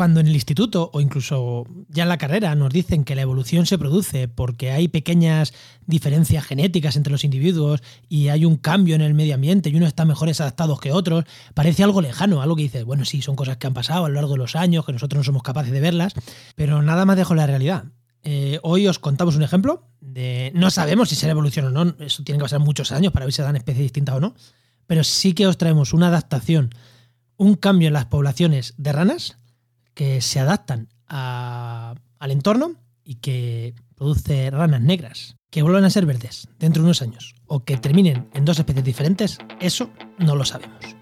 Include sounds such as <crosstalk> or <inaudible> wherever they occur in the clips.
cuando en el instituto o incluso ya en la carrera nos dicen que la evolución se produce porque hay pequeñas diferencias genéticas entre los individuos y hay un cambio en el medio ambiente y unos están mejores adaptados que otros, parece algo lejano, algo que dices, bueno, sí, son cosas que han pasado a lo largo de los años, que nosotros no somos capaces de verlas, pero nada más dejo la realidad. Eh, hoy os contamos un ejemplo de. No sabemos si será evolución o no, eso tiene que pasar muchos años para ver si se dan especies distintas o no, pero sí que os traemos una adaptación, un cambio en las poblaciones de ranas que se adaptan al entorno y que produce ranas negras que vuelvan a ser verdes dentro de unos años o que terminen en dos especies diferentes, eso no lo sabemos.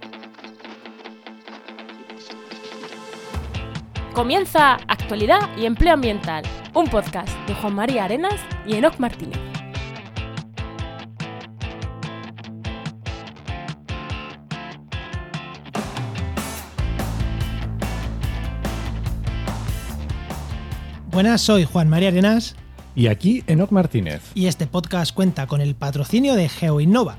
Comienza Actualidad y Empleo Ambiental, un podcast de Juan María Arenas y Enoc Martínez. Buenas, soy Juan María Arenas. Y aquí Enoc Martínez. Y este podcast cuenta con el patrocinio de GeoInnova.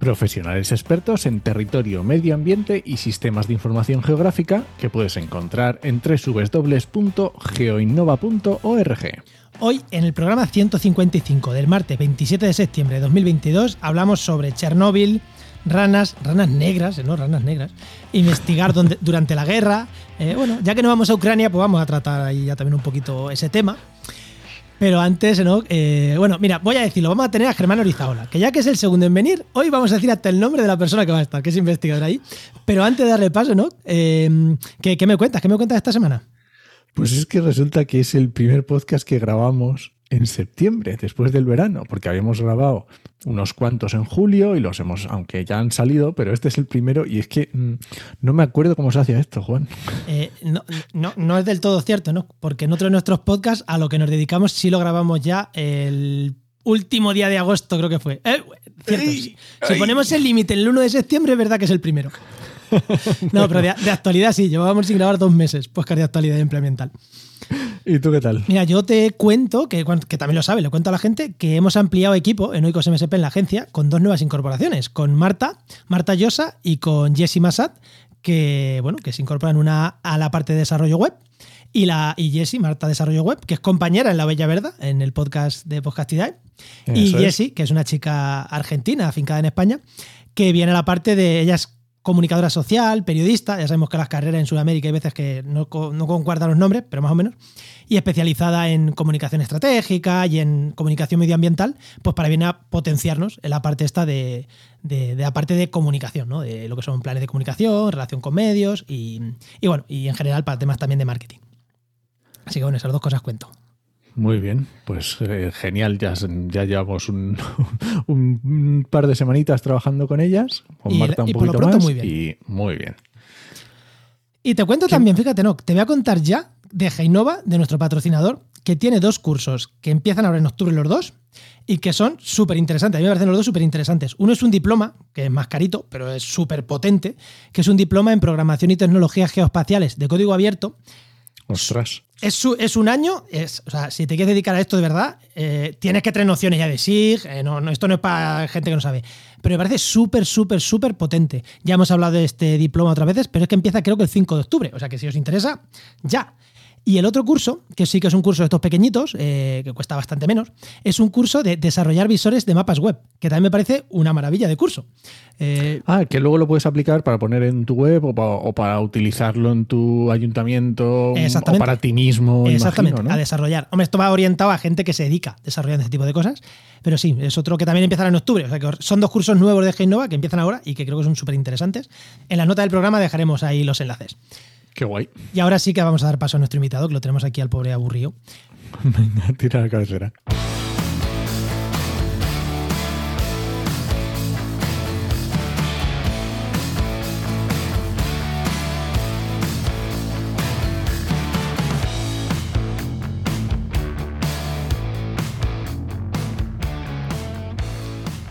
Profesionales expertos en territorio, medio ambiente y sistemas de información geográfica que puedes encontrar en www.geoinnova.org. Hoy, en el programa 155 del martes 27 de septiembre de 2022, hablamos sobre Chernóbil, ranas, ranas negras, ¿no? Ranas negras, investigar <laughs> durante la guerra. Eh, bueno, ya que no vamos a Ucrania, pues vamos a tratar ahí ya también un poquito ese tema. Pero antes, ¿no? Eh, bueno, mira, voy a decirlo, vamos a tener a Germán Orizaola, que ya que es el segundo en venir, hoy vamos a decir hasta el nombre de la persona que va a estar, que es investigador ahí. Pero antes de darle paso, ¿no? Eh, ¿qué, ¿Qué me cuentas? ¿Qué me cuentas esta semana? Pues es que resulta que es el primer podcast que grabamos en septiembre, después del verano, porque habíamos grabado unos cuantos en julio y los hemos, aunque ya han salido, pero este es el primero y es que mm, no me acuerdo cómo se hacía esto, Juan. Eh, no, no, no, es del todo cierto, ¿no? Porque en otro de nuestros podcasts a lo que nos dedicamos sí lo grabamos ya el último día de agosto, creo que fue. Eh, cierto, si ponemos el límite el 1 de septiembre, es verdad que es el primero. <laughs> no, pero de, actualidad sí, llevábamos sin grabar dos meses, pues de actualidad implemental. ¿Y tú qué tal? Mira, yo te cuento, que, que también lo sabe, le cuento a la gente, que hemos ampliado equipo en Oikos MSP en la agencia con dos nuevas incorporaciones, con Marta, Marta Llosa y con Jessie Massad, que, bueno, que se incorporan una a la parte de desarrollo web y, la, y Jessie, Marta Desarrollo Web, que es compañera en La Bella Verda, en el podcast de Podcastidad. y Jessie, que es una chica argentina, afincada en España, que viene a la parte de, ellas comunicadora social, periodista, ya sabemos que las carreras en Sudamérica hay veces que no, concuerdan los nombres, pero más o menos, y especializada en comunicación estratégica y en comunicación medioambiental, pues para venir a potenciarnos en la parte esta de, de, la parte de comunicación, ¿no? de lo que son planes de comunicación, relación con medios y, y bueno, y en general para temas también de marketing. Así que bueno, esas dos cosas cuento. Muy bien, pues eh, genial, ya, ya llevamos un, <laughs> un, par de semanitas trabajando con ellas, con Marta un poquito más, muy bien. y muy bien. Y te cuento también, fíjate, no, te voy a contar ya de Heinova, de nuestro patrocinador, que tiene dos cursos que empiezan ahora en octubre los dos y que son súper interesantes. A mí me parecen los dos súper interesantes. Uno es un diploma, que es más carito, pero es súper potente, que es un diploma en programación y tecnologías geoespaciales de código abierto, Ostras. Es, un año, o sea, si te quieres dedicar a esto de verdad, eh, tienes que tener nociones ya de SIG, eh, no, no, esto no es para gente que no sabe, pero me parece súper, súper, súper potente. Ya hemos hablado de este diploma otras veces, pero es que empieza creo que el 5 de octubre, o sea que si os interesa, ya. Y el otro curso, que sí que es un curso de estos pequeñitos, eh, que cuesta bastante menos, es un curso de desarrollar visores de mapas web, que también me parece una maravilla de curso. Eh, ah, que luego lo puedes aplicar para poner en tu web o para, utilizarlo en tu ayuntamiento o para ti mismo. Exactamente, a desarrollar. Hombre, esto va orientado a gente que se dedica desarrollando este tipo de cosas, pero sí, es otro que también empieza en octubre. O sea, que son dos cursos nuevos de Genova que empiezan ahora y que creo que son súper interesantes. En la nota del programa dejaremos ahí los enlaces. Qué guay. Y ahora sí que vamos a dar paso a nuestro invitado, que lo tenemos aquí al pobre aburrido. <laughs> Venga, tira la cabecera.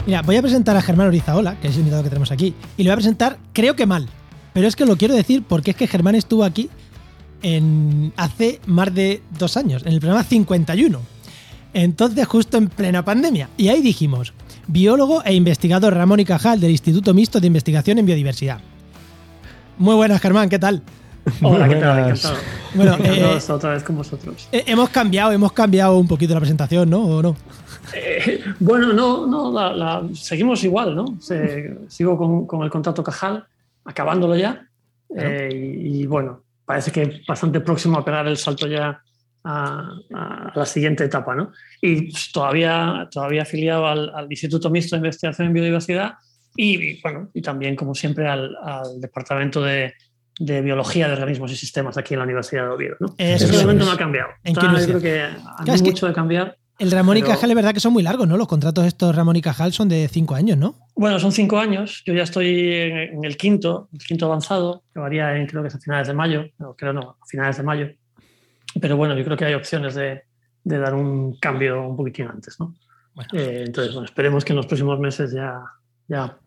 Mira, voy a presentar a Germán Orizaola, que es el invitado que tenemos aquí, y lo voy a presentar, creo que mal, pero es que lo quiero decir porque es que Germán estuvo aquí en, hace más de dos años, en el programa 51. Entonces, justo en plena pandemia. Y ahí dijimos, biólogo e investigador Ramón y Cajal del Instituto Mixto de Investigación en Biodiversidad. Muy buenas, Germán, ¿qué tal? <laughs> Hola, ¿qué tal? Encantado. Bueno, eh, otra vez con vosotros. Eh, Hemos cambiado, hemos cambiado un poquito la presentación, ¿no? ¿O no? Eh, bueno, no, no, la- la- seguimos igual, ¿no? Se- sigo con, con el contrato Cajal, acabándolo ya. Eh, y, y, bueno, parece que bastante próximo a pegar el salto ya a, a la siguiente etapa, ¿no? Y todavía, todavía afiliado al, al Instituto Mixto de Investigación en Biodiversidad y, y, bueno, y también, como siempre, al, al Departamento de, de Biología de Organismos y Sistemas aquí en la Universidad de Oviedo, ¿no? Eso Ese no ha cambiado. ¿En qué Está, yo creo que a Claro, mucho de cambiar. El Ramón y Pero- Cajal es verdad que son muy largos, ¿no? Los contratos estos Ramón y Cajal son de cinco años, ¿no? Bueno, son cinco años. Yo ya estoy en, el quinto, el quinto avanzado, que varía en, creo que es a finales de mayo, no, creo no, a finales de mayo. Pero bueno, yo creo que hay opciones de, de dar un cambio un poquitín antes, ¿no? Bueno. Eh, entonces, bueno, esperemos que en los próximos meses ya, ya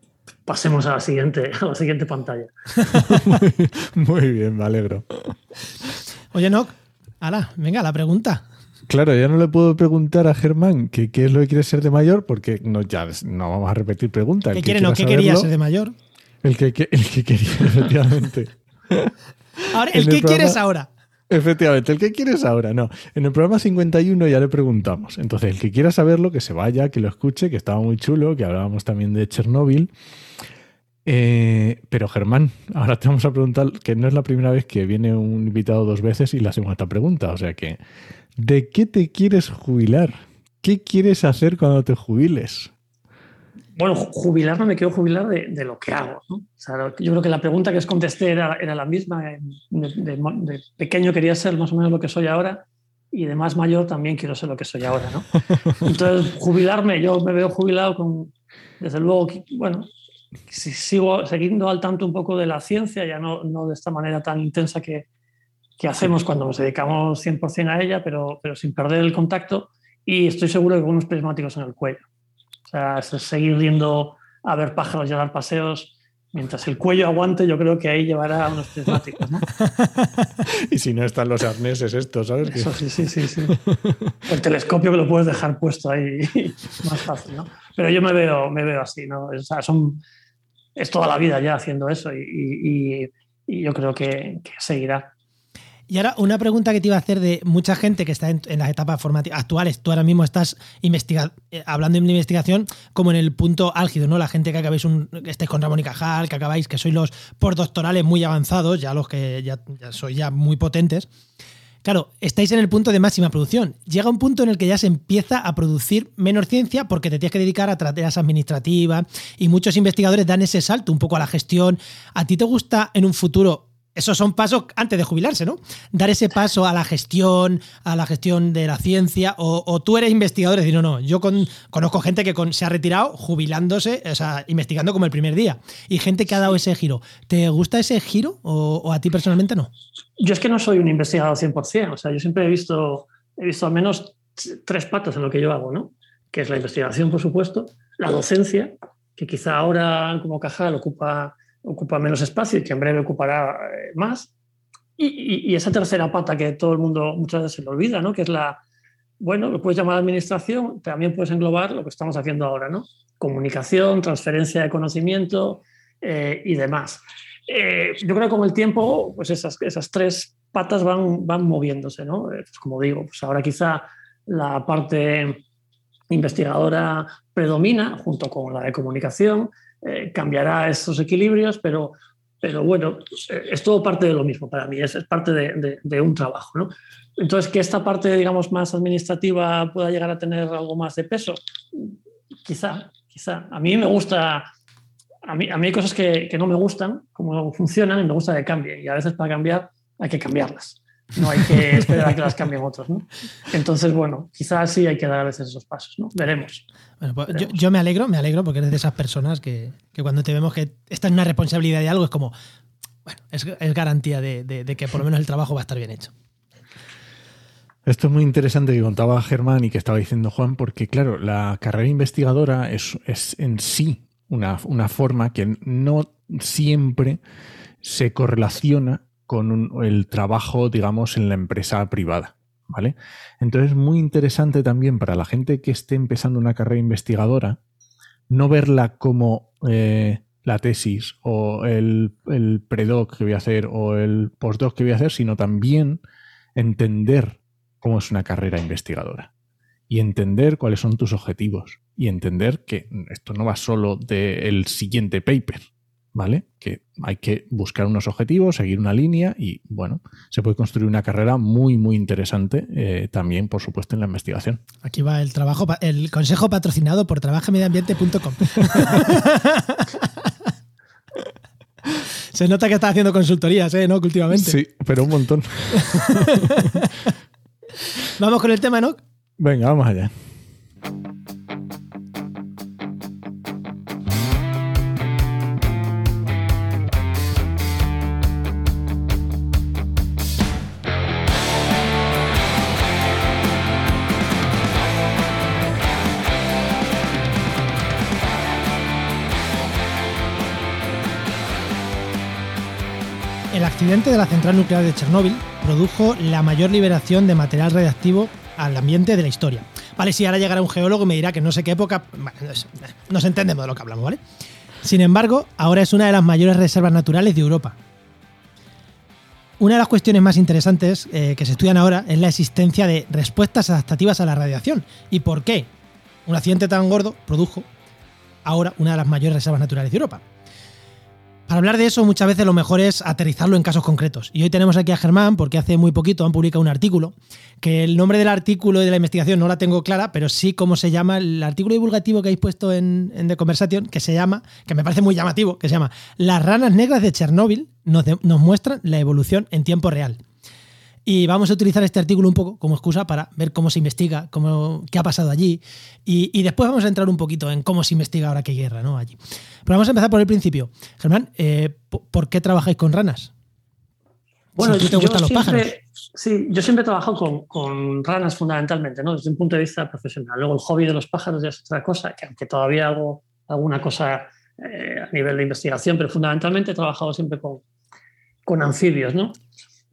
pasemos a la siguiente, a la siguiente pantalla. <laughs> Muy bien, me alegro. Oye, Noc, ala, venga, la pregunta. Claro, ya no le puedo preguntar a Germán qué es lo que quiere ser de mayor, porque no, ya no vamos a repetir preguntas. ¿Qué quiere, no? ¿Qué quería ser de mayor? El que, el que quería, <laughs> efectivamente. Ahora, ¿el el que quieres ahora? Efectivamente, el que quieres ahora, no. En el programa 51 ya le preguntamos. Entonces, el que quiera saberlo, que se vaya, que lo escuche, que estaba muy chulo, que hablábamos también de Chernóbil. Eh, pero Germán, ahora te vamos a preguntar, que no es la primera vez que viene un invitado dos veces y le hacemos esta pregunta. O sea que, ¿de qué te quieres jubilar? ¿Qué quieres hacer cuando te jubiles? Bueno, ju- jubilar no me quiero jubilar de, de lo que hago. ¿no? O sea, lo- yo creo que la pregunta que os contesté era, era la misma. De, de- de pequeño quería ser más o menos lo que soy ahora y de más mayor también quiero ser lo que soy ahora. ¿no? <laughs> Entonces, jubilarme, yo me veo jubilado con, desde luego, bueno, sigo siguiendo al tanto un poco de la ciencia, ya no, no de esta manera tan intensa que, que hacemos cuando nos dedicamos 100% a ella, pero, pero sin perder el contacto y estoy seguro que con unos prismáticos en el cuello. O sea, seguir yendo a ver pájaros y a dar paseos. Mientras el cuello aguante, yo creo que ahí llevará unos prismáticos, ¿no? <laughs> Y si no están los arneses estos, ¿sabes? Eso sí, sí, sí, sí. El telescopio que lo puedes dejar puesto ahí <laughs> más fácil, ¿no? Pero yo me veo, me veo así, ¿no? O sea, son, es toda la vida ya haciendo eso y, y- yo creo que, que seguirá. Y ahora, una pregunta que te iba a hacer de mucha gente que está en, en las etapas formativas actuales. Tú ahora mismo estás investiga- eh, hablando de investigación como en el punto álgido, ¿no? La gente que acabáis un, que estáis con Ramón y Cajal, que acabáis, que sois los postdoctorales muy avanzados, ya los que ya, ya sois ya muy potentes. Claro, estáis en el punto de máxima producción. Llega un punto en el que ya se empieza a producir menos ciencia porque te tienes que dedicar a tareas administrativas y muchos investigadores dan ese salto un poco a la gestión. ¿A ti te gusta en un futuro? Esos son pasos antes de jubilarse, ¿no? Dar ese paso a la gestión, a la gestión de la ciencia, o, o tú eres investigador y decir, no, no, yo con- conozco gente que con- se ha retirado jubilándose, o sea, investigando como el primer día, y gente que ha dado ese giro. ¿Te gusta ese giro o, o a ti personalmente no? Yo es que no soy un investigador 100%, o sea, yo siempre he visto, he visto al menos tres patas en lo que yo hago, ¿no? Que es la investigación, por supuesto, la docencia, que quizá ahora como Cajal ocupa, ocupa menos espacio y que en breve ocupará eh, más, y, esa tercera pata que todo el mundo muchas veces se le olvida, ¿no? Que es la, bueno, lo puedes llamar administración, también puedes englobar lo que estamos haciendo ahora, ¿no? Comunicación, transferencia de conocimiento eh, y demás. Eh, yo creo que con el tiempo, pues esas, esas tres patas van, van moviéndose, ¿no? Eh, pues como digo, pues ahora quizá la parte investigadora predomina junto con la de comunicación, eh, cambiará esos equilibrios, pero, pero bueno, es todo parte de lo mismo para mí, es, es parte de, de- de un trabajo, ¿no? Entonces, que esta parte, digamos, más administrativa pueda llegar a tener algo más de peso, quizá, quizá. A mí me gusta, a mí, a mí hay cosas que, que no me gustan, cómo funcionan, y me gusta que cambien. Y a veces para cambiar hay que cambiarlas. No hay que esperar a que las cambien otros, ¿no? Entonces, bueno, quizás sí hay que dar a veces esos pasos, ¿no? Veremos. Bueno, pues yo, yo me alegro, me alegro porque eres de esas personas que, que cuando te vemos que estás en una responsabilidad de algo es como, bueno, es, es garantía de, de- de que por lo menos el trabajo va a estar bien hecho. Esto es muy interesante que contaba Germán y que estaba diciendo Juan, porque claro, la carrera investigadora es, es en sí una, una forma que no siempre se correlaciona con un- el trabajo, digamos, en la empresa privada. ¿Vale? Entonces es muy interesante también para la gente que esté empezando una carrera investigadora no verla como eh, la tesis o el, el predoc que voy a hacer o el postdoc que voy a hacer, sino también entender cómo es una carrera investigadora y entender cuáles son tus objetivos y entender que esto no va solo del siguiente paper, ¿vale? Que hay que buscar unos objetivos, seguir una línea y, bueno, se puede construir una carrera muy, muy interesante eh, también, por supuesto, en la investigación. Aquí va el trabajo, el consejo patrocinado por trabajamediambiente.com. <laughs> Se nota que estás haciendo consultorías, ¿eh? ¿No? Últimamente. Sí, pero un montón. <laughs> Vamos con el tema, ¿no? Venga, vamos allá. Accidente de la central nuclear de Chernóbil produjo la mayor liberación de material radiactivo al ambiente de la historia. Vale, si ahora llegará un geólogo y me dirá que no sé qué época, nos entendemos de lo que hablamos, ¿vale? Sin embargo, ahora es una de las mayores reservas naturales de Europa. Una de las cuestiones más interesantes eh, que se estudian ahora es la existencia de respuestas adaptativas a la radiación. ¿Y por qué un accidente tan gordo produjo ahora una de las mayores reservas naturales de Europa? Para hablar de eso muchas veces lo mejor es aterrizarlo en casos concretos. Y hoy tenemos aquí a Germán porque hace muy poquito han publicado un artículo, que el nombre del artículo y de la investigación no la tengo clara, pero sí cómo se llama el artículo divulgativo que habéis puesto en, The Conversation, que se llama, que me parece muy llamativo, que se llama Las ranas negras de Chernóbil nos, nos muestran la evolución en tiempo real. Y vamos a utilizar este artículo un poco como excusa para ver cómo se investiga, cómo, qué ha pasado allí. Y, después vamos a entrar un poquito en cómo se investiga ahora qué guerra ¿no? allí. Pero vamos a empezar por el principio. Germán, eh, ¿por qué trabajáis con ranas? Bueno, te gustan los pájaros. Sí, yo siempre he trabajado con, con, ranas fundamentalmente, ¿no? desde un punto de vista profesional. Luego el hobby de los pájaros ya es otra cosa, que aunque todavía hago alguna cosa eh, a nivel de investigación, pero fundamentalmente he trabajado siempre con, con anfibios, ¿no?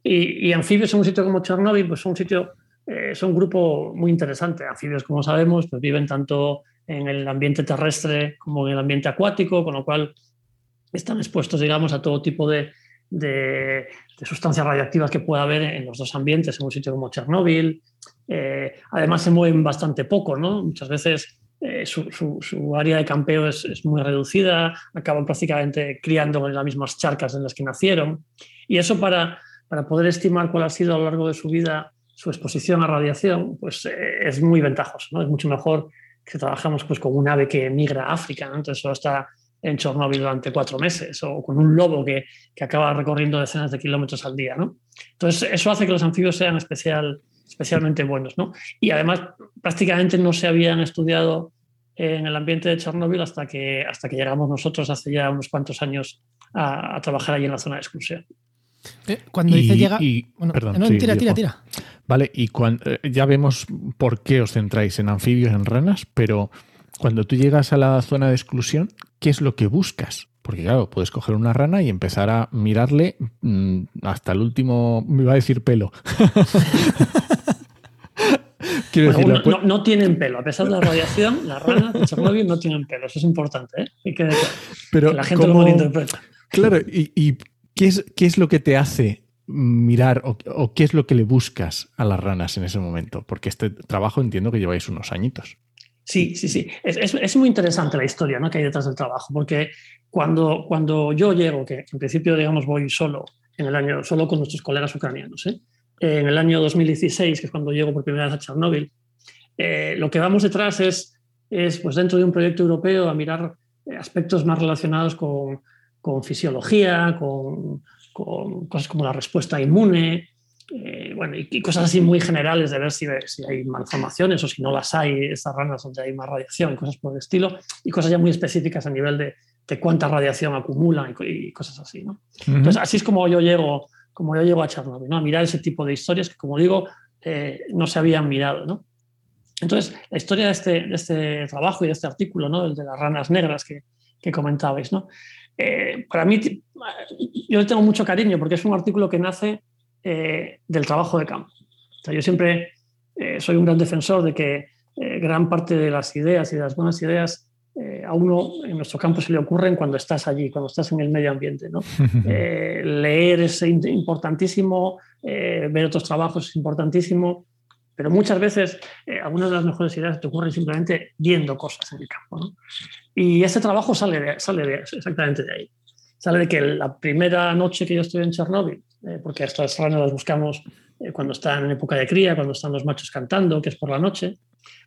Y, anfibios en un sitio como Chernóbil, pues son un sitio, eh, son un grupo muy interesante. Anfibios, como sabemos, pues viven tanto en el ambiente terrestre como en el ambiente acuático, con lo cual están expuestos, digamos, a todo tipo de, de, sustancias radiactivas que pueda haber en los dos ambientes, en un sitio como Chernóbil. Eh, además, se mueven bastante poco, ¿no? Muchas veces eh, su, su, área de campeo es, es, muy reducida, acaban prácticamente criando en las mismas charcas en las que nacieron. Y eso para, para poder estimar cuál ha sido a lo largo de su vida su exposición a radiación, pues eh, es muy ventajoso. ¿no? Es mucho mejor que trabajamos pues, con un ave que migra a África, entonces solo está en Chernóbil durante cuatro meses, o con un lobo que, que, acaba recorriendo decenas de kilómetros al día. ¿no? Entonces, eso hace que los anfibios sean especial, especialmente buenos. ¿no? Y además, prácticamente no se habían estudiado en el ambiente de Chernóbil hasta que, hasta que llegamos nosotros hace ya unos cuantos años a, a trabajar allí en la zona de exclusión. Eh, cuando dice llega. perdón, tira, tira, tira. Vale, y cuando, eh, ya vemos por qué os centráis en anfibios, en ranas, pero cuando tú llegas a la zona de exclusión, ¿qué es lo que buscas? Porque claro, puedes coger una rana y empezar a mirarle mm, hasta el último, me iba a decir pelo. <laughs> no, tienen pelo, a pesar de la radiación, las ranas de Chernobyl no tienen pelo, eso es importante, ¿eh? que, Pero la gente lo malinterpreta. Claro, y ¿Qué es, ¿Qué es lo que te hace mirar o, qué es lo que le buscas a las ranas en ese momento? Porque este trabajo entiendo que lleváis unos añitos. Sí, sí, sí. Es, es, muy interesante la historia ¿no? que hay detrás del trabajo, porque cuando, cuando yo llego, que en principio, digamos, voy solo en el año, solo con nuestros colegas ucranianos, ¿eh? en el año 2016, que es cuando llego por primera vez a Chernóbil, eh, lo que vamos detrás es, es, pues dentro de un proyecto europeo, a mirar aspectos más relacionados con, con fisiología, con, cosas como la respuesta inmune, eh, bueno, y, cosas así muy generales de ver si, si, hay malformaciones o si no las hay, esas ranas donde hay más radiación cosas por el estilo, y cosas ya muy específicas a nivel de, de cuánta radiación acumulan y, cosas así. ¿no? Entonces, así es como yo llego, como yo llego a Chernobyl, ¿no? a mirar ese tipo de historias que, como digo, eh, no se habían mirado. ¿no? Entonces, la historia de este, de este trabajo y de este artículo, ¿no? el de las ranas negras que, que comentabais, ¿no? Eh, para mí, yo le tengo mucho cariño porque es un artículo que nace eh, del trabajo de campo. yo siempre eh, soy un gran defensor de que gran parte de las ideas y de las buenas ideas eh, a uno en nuestro campo se le ocurren cuando estás allí, cuando estás en el medio ambiente. ¿no? <laughs> Eh, leer es importantísimo, eh, ver otros trabajos es importantísimo, pero muchas veces algunas de las mejores ideas te ocurren simplemente viendo cosas en el campo. ¿no? Y ese trabajo sale, de, sale de, exactamente de ahí. Sale de que la primera noche que yo estoy en Chernóbil, porque estas ranas las buscamos cuando están en época de cría, cuando están los machos cantando, que es por la noche,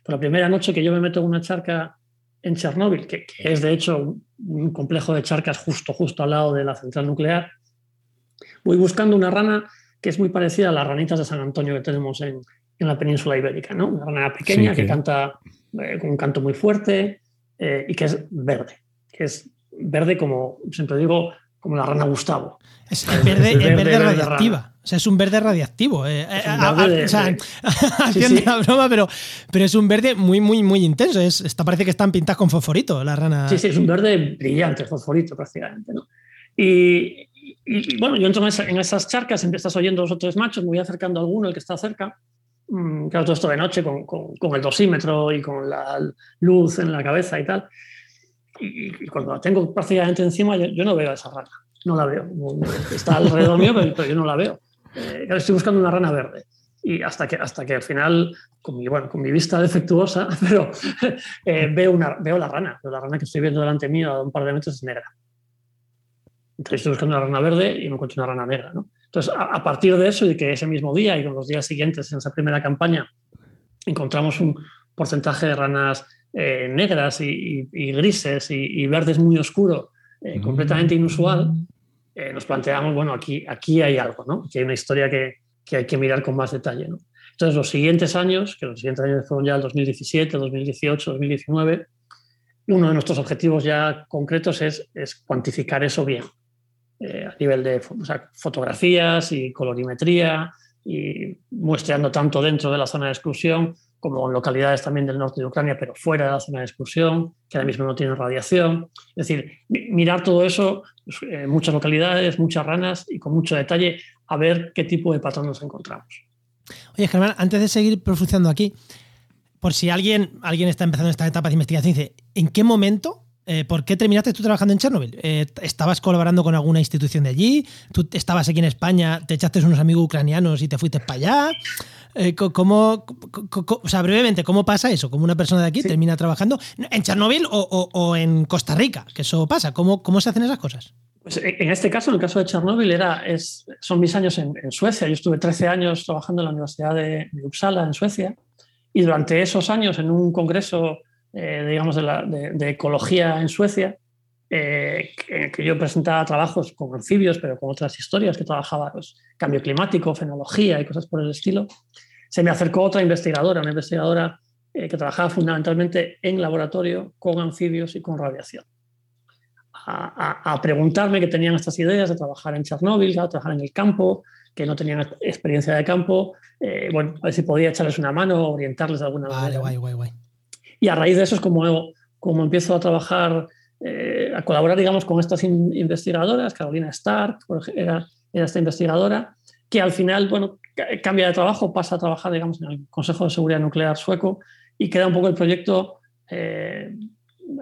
por la primera noche que yo me meto en una charca en Chernóbil, que, es de hecho un complejo de charcas justo, justo al lado de la central nuclear, voy buscando una rana que es muy parecida a las ranitas de San Antonio que tenemos en, la península ibérica, ¿no? Una rana pequeña que... canta eh, con un canto muy fuerte eh, y que es verde, que es verde como, siempre digo, como la rana Gustavo. Es verde, verde, radiactiva. O sea, es un verde radiactivo. Eh, o sea, <laughs> haciendo la broma, pero, pero es un verde muy, muy, muy intenso. Es, esta parece que están pintadas con fosforito, la rana. Sí, sí, es un verde brillante, fosforito prácticamente. ¿no? Y, bueno, yo entro en, esas charcas, empiezas oyendo dos o tres machos, me voy acercando a alguno, el que está cerca. Mm, claro, todo esto de noche con, con, con, el dosímetro y con la luz en la cabeza y tal. Y, cuando la tengo prácticamente encima, yo, no veo a esa rana. No la veo. Está alrededor mío, pero yo no la veo. Eh, estoy buscando una rana verde. Y hasta que, hasta que al final, con mi, bueno, con mi vista defectuosa, <laughs> pero eh, veo, una, veo la rana. la rana que estoy viendo delante mío a un par de metros es negra. Entonces estoy buscando una rana verde y me encuentro una rana negra. ¿no? Entonces, a, partir de eso y que ese mismo día y con los días siguientes en esa primera campaña encontramos un porcentaje de ranas eh, negras y, grises y, verdes muy oscuro, completamente inusual, eh, nos planteamos, bueno, aquí, aquí hay algo, ¿no? Aquí hay una historia que, que hay que mirar con más detalle, ¿no? Entonces, los siguientes años, que los siguientes años fueron ya el 2017, 2018, 2019, uno de nuestros objetivos ya concretos es, es cuantificar eso bien, eh, a nivel de fotografías y colorimetría, y muestreando tanto dentro de la zona de exclusión como en localidades también del norte de Ucrania, pero fuera de la zona de exclusión, que ahora mismo no tienen radiación. Es decir, mirar todo eso, pues, eh, muchas localidades, muchas ranas y con mucho detalle, a ver qué tipo de patrón nos encontramos. Oye, Germán, antes de seguir profundizando aquí, por si alguien, alguien está empezando esta etapa de investigación, dice, ¿en qué momento eh, ¿por qué terminaste tú trabajando en Chernobyl? Eh, ¿Estabas colaborando con alguna institución de allí? ¿Tú estabas aquí en España, te echaste unos amigos ucranianos y te fuiste para allá? Eh, ¿cómo, o sea, brevemente, ¿cómo pasa eso? ¿Cómo una persona de aquí termina trabajando en Chernobyl o, en Costa Rica? Que eso pasa. ¿Cómo, cómo se hacen esas cosas? Pues en este caso, en el caso de Chernobyl, era, es, son mis años en, Suecia. Yo estuve 13 años trabajando en la Universidad de, Uppsala, en Suecia, y durante esos años, en un congreso, eh, digamos, de, de, ecología en Suecia, eh, que, yo presentaba trabajos con anfibios, pero con otras historias, que trabajaba pues, cambio climático, fenología y cosas por el estilo, se me acercó otra investigadora, una investigadora eh, que trabajaba fundamentalmente en laboratorio con anfibios y con radiación. A, preguntarme que tenían estas ideas de trabajar en Chernóbil, de trabajar en el campo, que no tenían experiencia de campo, eh, bueno, a ver si podía echarles una mano, orientarles de alguna manera. Guay, guay, guay. Y a raíz de eso es como, como empiezo a trabajar eh, a colaborar, digamos, con estas investigadoras. Carolina Stark era, esta investigadora, que al final, bueno, cambia de trabajo, pasa a trabajar, digamos, en el Consejo de Seguridad Nuclear sueco y queda un poco el proyecto eh,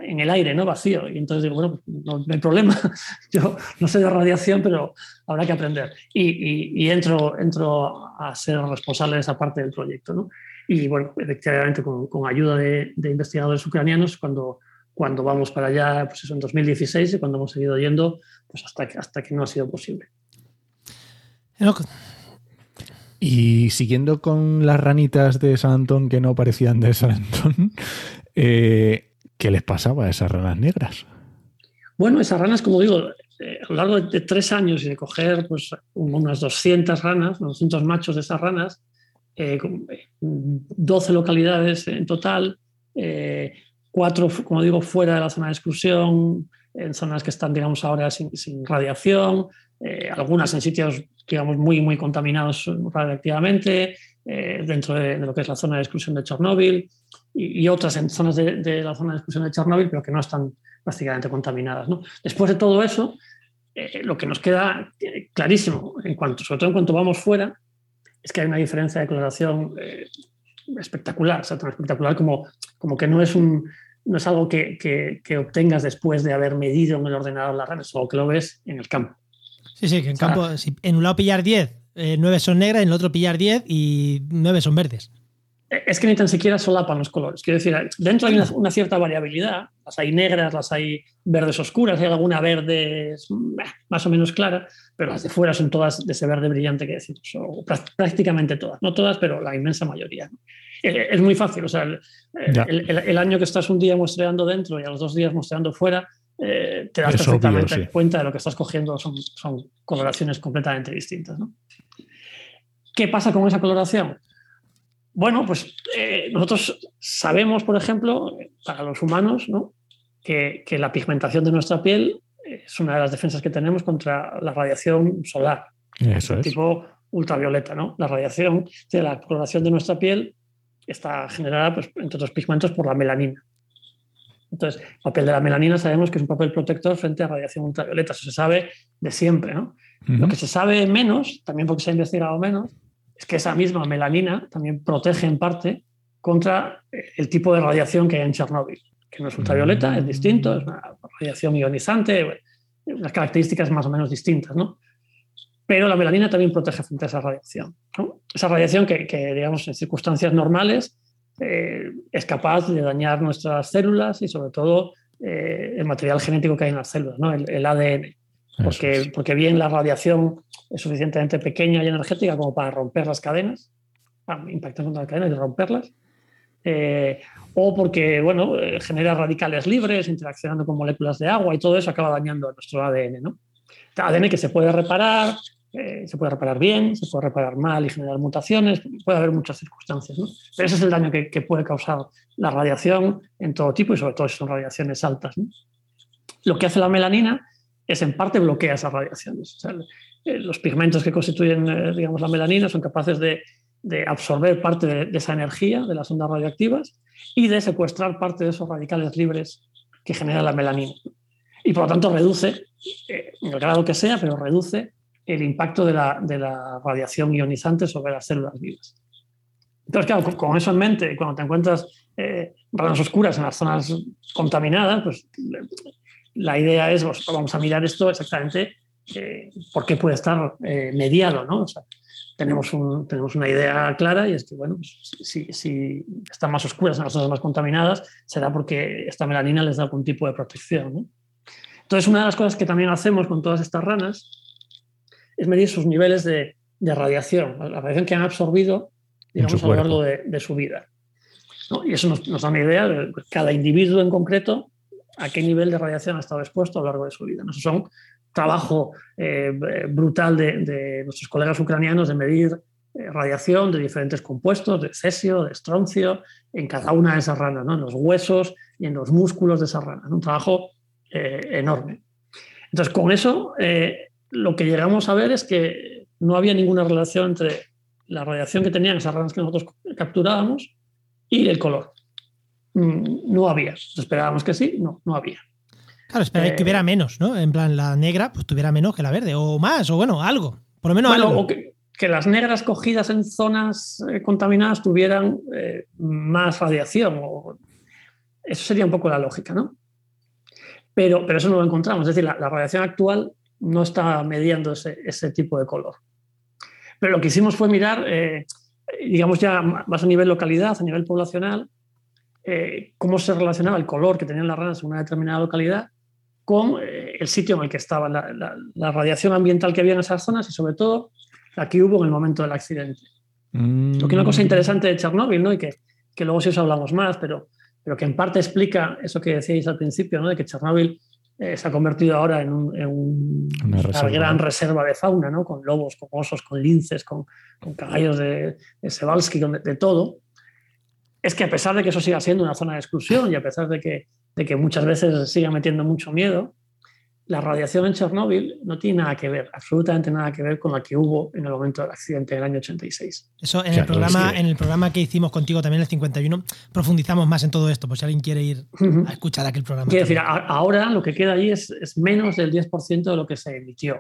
en el aire, ¿no? Vacío. Y entonces digo, bueno, no, hay problema. <laughs> Yo no sé de radiación, pero habrá que aprender. Y, entro, entro a ser responsable de esa parte del proyecto, ¿no? Y bueno, efectivamente, con, ayuda de, de investigadores ucranianos, cuando cuando vamos para allá, pues eso en 2016 y cuando hemos seguido yendo, pues hasta que, hasta que no ha sido posible. Y siguiendo con las ranitas de San Antón que no parecían de San Antón, <laughs> eh, ¿qué les pasaba a esas ranas negras? Bueno, esas ranas, como digo, eh, a lo largo de, tres años y de coger pues, unas 200 ranas, 200 machos de esas ranas, 12 eh, localidades en total, cuatro, como digo, fuera de la zona de exclusión, en zonas que están, digamos, ahora sin, radiación, eh, algunas en sitios, digamos, muy, muy contaminados radiactivamente, eh, dentro de, lo que es la zona de exclusión de Chernóbil, y, otras en zonas de, la zona de exclusión de Chernóbil, pero que no están prácticamente contaminadas. ¿no? Después de todo eso, eh, lo que nos queda clarísimo, en cuanto, sobre todo en cuanto vamos fuera, es que hay una diferencia de coloración espectacular, o sea, tan espectacular como, como que no es un, no es algo que, que, obtengas después de haber medido en el ordenador las redes, o que lo ves en el campo. Sí, sí, que en campo, si en un lado pillar 10, eh, 9 son negras, en el otro pillar 10 y 9 son verdes. Es que ni tan siquiera solapan los colores. Quiero decir, dentro hay una, cierta variabilidad. Las hay negras, las hay verdes oscuras, hay alguna verde más o menos clara, pero las de fuera son todas de ese verde brillante que decimos, prácticamente todas. No todas, pero la inmensa mayoría. Eh, es muy fácil. O sea, el, año que estás un día muestreando dentro y a los dos días muestreando fuera, eh, te das perfectamente cuenta de lo que estás cogiendo son, son coloraciones completamente distintas. ¿Qué pasa con esa coloración? Bueno, pues eh, nosotros sabemos, por ejemplo, para los humanos, ¿no? que, la pigmentación de nuestra piel es una de las defensas que tenemos contra la radiación solar, Eso tipo ultravioleta. ¿no? La radiación de la coloración de nuestra piel está generada, pues, entre otros pigmentos, por la melanina. Entonces, el papel de la melanina sabemos que es un papel protector frente a radiación ultravioleta. Eso se sabe de siempre. ¿no? Lo que se sabe menos, también porque se ha investigado menos, es que esa misma melanina también protege en parte contra el tipo de radiación que hay en Chernóbil, que no es ultravioleta, es distinto, es una radiación ionizante, unas características más o menos distintas. ¿no? pero la melanina también protege frente a esa radiación. Esa radiación que, digamos, en circunstancias normales eh, es capaz de dañar nuestras células y sobre todo eh, el material genético que hay en las células, ¿no? el, ADN. Porque, porque, bien la radiación es suficientemente pequeña y energética como para romper las cadenas, impactar contra las cadenas y romperlas, eh, o porque bueno, genera radicales libres interaccionando con moléculas de agua y todo eso acaba dañando nuestro ADN. ¿no? ADN que se puede reparar, eh, se puede reparar bien, se puede reparar mal y generar mutaciones, puede haber muchas circunstancias. ¿no? Pero ese es el daño que, puede causar la radiación en todo tipo y sobre todo si son radiaciones altas. Lo que hace la melanina es en parte bloquea esas radiaciones. Eh, los pigmentos que constituyen eh, digamos, la melanina son capaces de, absorber parte de, esa energía de las ondas radioactivas y de secuestrar parte de esos radicales libres que genera la melanina. Y por lo tanto reduce, en el grado que sea, pero reduce el impacto de la, radiación ionizante sobre las células vivas. Entonces, claro, con, eso en mente, cuando te encuentras eh, oscuras en las zonas contaminadas, pues la idea es, pues, vamos a mirar esto exactamente eh, por qué puede estar eh, mediado, ¿no? tenemos, tenemos una idea clara y es que, bueno, pues, si, si, están más oscuras en las zonas más contaminadas, será porque esta melanina les da algún tipo de protección, Entonces, una de las cosas que también hacemos con todas estas ranas es medir sus niveles de, radiación, la radiación que han absorbido digamos, a lo largo de, su vida. Y eso nos, da una idea de cada individuo en concreto a qué nivel de radiación ha estado expuesto a lo largo de su vida. Eso es un trabajo eh, brutal de, nuestros colegas ucranianos de medir eh, radiación de diferentes compuestos, de cesio, de estroncio, en cada una de esas ranas, en los huesos y en los músculos de esas ranas. Un trabajo eh, enorme. Entonces, con eso lo que llegamos a ver es que no había ninguna relación entre la radiación que tenían esas ranas que nosotros capturábamos y el color. Mm, no había. Esperábamos que sí, no, no había. Claro, esperáis que hubiera menos, ¿no? En plan, la negra pues tuviera menos que la verde, o más, o bueno, algo. Por lo menos algo. O que, las negras cogidas en zonas eh, contaminadas tuvieran eh, más radiación. eso sería un poco la lógica, ¿no? Pero, pero eso no lo encontramos. Es decir, la radiación actual no está mediando ese, tipo de color. Pero lo que hicimos fue mirar, eh, digamos ya más a nivel localidad, a nivel poblacional, eh, cómo se relacionaba el color que tenían las ranas en una determinada localidad con eh, el sitio en el que estaba, la, radiación ambiental que había en esas zonas y sobre todo la que hubo en el momento del accidente. Lo que es una cosa mm. interesante de Chernóbil, ¿no? y que, que luego si os hablamos más, pero, pero que en parte explica eso que decíais al principio, ¿no? de que Chernóbil eh, se ha convertido ahora en, una, gran reserva de fauna, ¿no? con lobos, con osos, con linces, con, caballos de, de Sebalski, de, todo, es que a pesar de que eso siga siendo una zona de exclusión y a pesar de que, de que muchas veces siga metiendo mucho miedo, la radiación en Chernóbil no tiene nada que ver, absolutamente nada que ver con la que hubo en el momento del accidente del año 86. Eso en, el, programa, en el programa que hicimos contigo también, el 51, profundizamos más en todo esto, por si alguien quiere ir a escuchar aquel programa. Quiero decir, ahora lo que queda ahí es, es menos del 10% de lo que se emitió.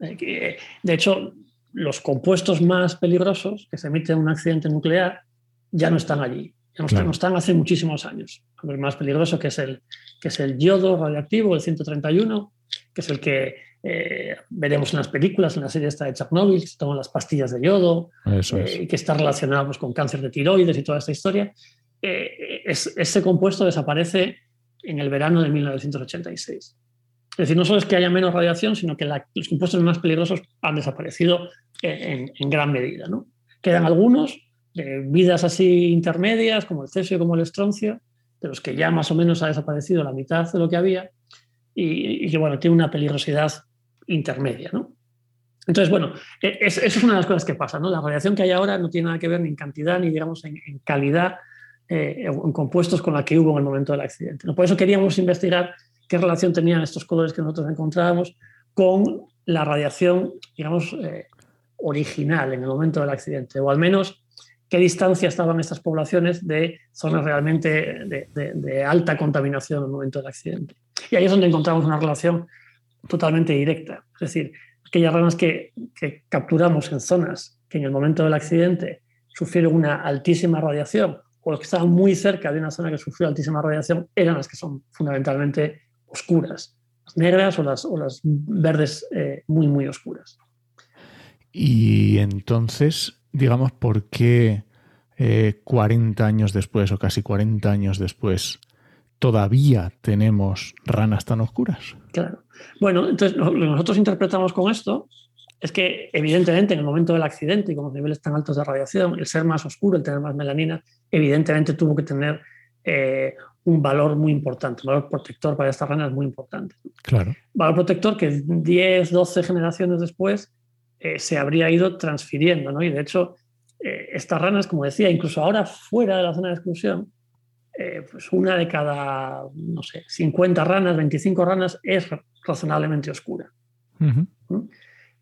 Eh, de hecho, los compuestos más peligrosos que se emiten en un accidente nuclear ya no están allí. No, están hace muchísimos años. El más peligroso que es el, que es el yodo radioactivo, el 131, que es el que eh, veremos en las películas, en la serie esta de Chernobyl, que se toman las pastillas de yodo, eh, que está relacionado pues, con cáncer de tiroides y toda esta historia. Eh, ese compuesto desaparece en el verano de 1986. Es decir, no solo es que haya menos radiación, sino que los compuestos más peligrosos han desaparecido en, gran medida. ¿no? Quedan algunos, vidas así intermedias, como el cesio y como el estroncio, de los que ya más o menos ha desaparecido la mitad de lo que había, y, que bueno, tiene una peligrosidad intermedia, ¿no? Entonces, bueno, e, eso es una de las cosas que pasa, ¿no? La radiación que hay ahora no tiene nada que ver ni en cantidad ni, digamos, en, calidad, eh, en compuestos con la que hubo en el momento del accidente. Por eso queríamos investigar qué relación tenían estos colores que nosotros encontrábamos con la radiación, digamos, eh, original en el momento del accidente, o al menos qué distancia estaban estas poblaciones de zonas realmente de, alta contaminación en el momento del accidente. Y ahí es donde encontramos una relación totalmente directa. Es decir, aquellas ranas que, capturamos en zonas que en el momento del accidente sufrieron una altísima radiación o que estaban muy cerca de una zona que sufrió altísima radiación eran las que son fundamentalmente oscuras, las negras o las, o las verdes eh, muy, muy oscuras. Y entonces, digamos, ¿por qué 40 eh, años después o casi 40 años después todavía tenemos ranas tan oscuras? Claro. Bueno, entonces lo que nosotros interpretamos con esto es que evidentemente en el momento del accidente y con los niveles tan altos de radiación, el ser más oscuro, el tener más melanina, evidentemente tuvo que tener eh, un valor muy importante, un valor protector para estas ranas muy importante. Claro. Valor protector que 10, 12 generaciones después eh, se habría ido transfiriendo, ¿no? Y de hecho, eh, estas ranas, como decía, incluso ahora fuera de la zona de exclusión, eh, pues una de cada, no sé, 50 ranas, 25 ranas es razonablemente oscura.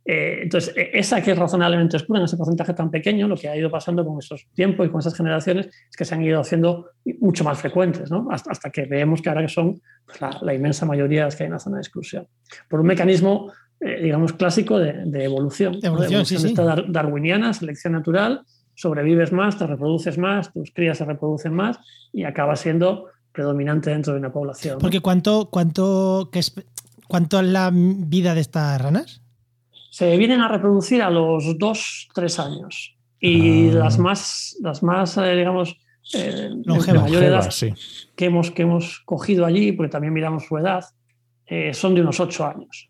Entonces, e, esa que es razonablemente oscura, en ese porcentaje tan pequeño, lo que ha ido pasando con esos tiempos y con esas generaciones es que se han ido haciendo mucho más frecuentes, ¿no? hasta, hasta, que vemos que ahora son pues, la, inmensa mayoría de las que hay en la zona de exclusión. Por un mecanismo, eh, digamos, clásico de, evolución. De evolución, sí, sí. darwiniana, selección natural, sobrevives más, te reproduces más, tus crías se reproducen más y acaba siendo predominante dentro de una población. Porque ¿cuánto, cuánto, es, cuánto es la vida de estas ranas? Se vienen a reproducir a los dos, tres años. Y ah. las más, las más eh, digamos, eh, de mayor edad que, hemos, que hemos cogido allí, porque también miramos su edad, eh, son de unos ocho años.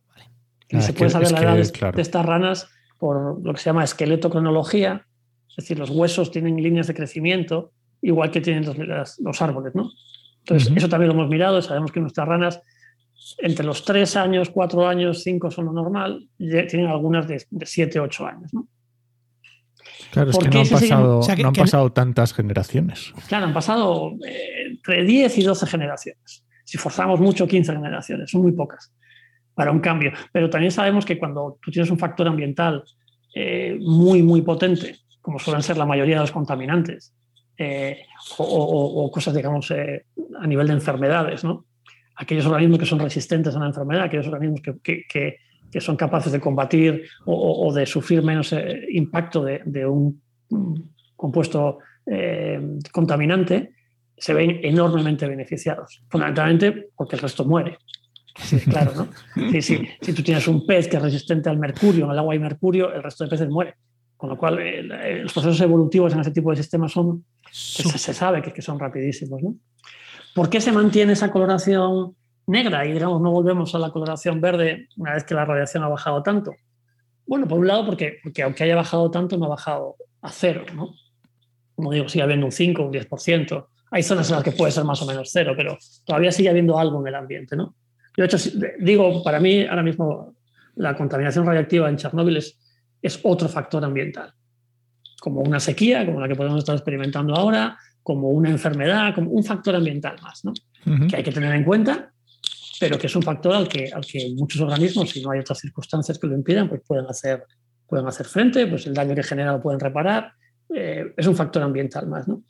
Y ah, se puede saber la edad de, estas ranas por lo que se llama esqueleto cronología, es decir, los huesos tienen líneas de crecimiento, igual que tienen los, árboles, ¿no? Entonces, eso también lo hemos mirado, sabemos que nuestras ranas, entre los 3 años, 4 años, 5 son lo normal, tienen algunas de 7, 8 años, ¿no? Claro, es que no han, pasado, no han pasado tantas generaciones. Claro, han pasado eh, entre 10 y 12 generaciones. Si forzamos mucho, 15 generaciones, son muy pocas para un cambio. Pero también sabemos que cuando tú tienes un factor ambiental eh, muy, muy potente, como suelen ser la mayoría de los contaminantes, eh, o, cosas, digamos, eh, a nivel de enfermedades, ¿no? Aquellos organismos que son resistentes a la enfermedad, aquellos organismos que, que, son capaces de combatir o, de sufrir menos impacto de, un compuesto contaminante, se ven enormemente beneficiados, fundamentalmente porque el resto muere. Sí, claro, ¿no? <laughs> Si tú tienes un pez que es resistente al mercurio, en el agua hay mercurio, el resto de peces muere. Con lo cual, eh, los procesos evolutivos en ese tipo de sistemas son, se, sabe que, que, son rapidísimos. ¿no? ¿Por qué se mantiene esa coloración negra y, digamos, no volvemos a la coloración verde una vez que la radiación ha bajado tanto? Bueno, por un lado, porque, porque aunque haya bajado tanto, no ha bajado a cero. ¿no? Como digo, sigue habiendo un 5, un 10%. Hay zonas en las que puede ser más o menos cero, pero todavía sigue habiendo algo en el ambiente. ¿no? Yo, de hecho, digo, para mí, ahora mismo, la contaminación radiactiva en Chernóbil es es otro factor ambiental, como una sequía, como la que podemos estar experimentando ahora, como una enfermedad, como un factor ambiental más, ¿no? que hay que tener en cuenta, pero que es un factor al que, al que muchos organismos, si no hay otras circunstancias que lo impidan, pues pueden hacer, pueden hacer frente, pues el daño que genera lo pueden reparar, eh, es un factor ambiental más. ¿no?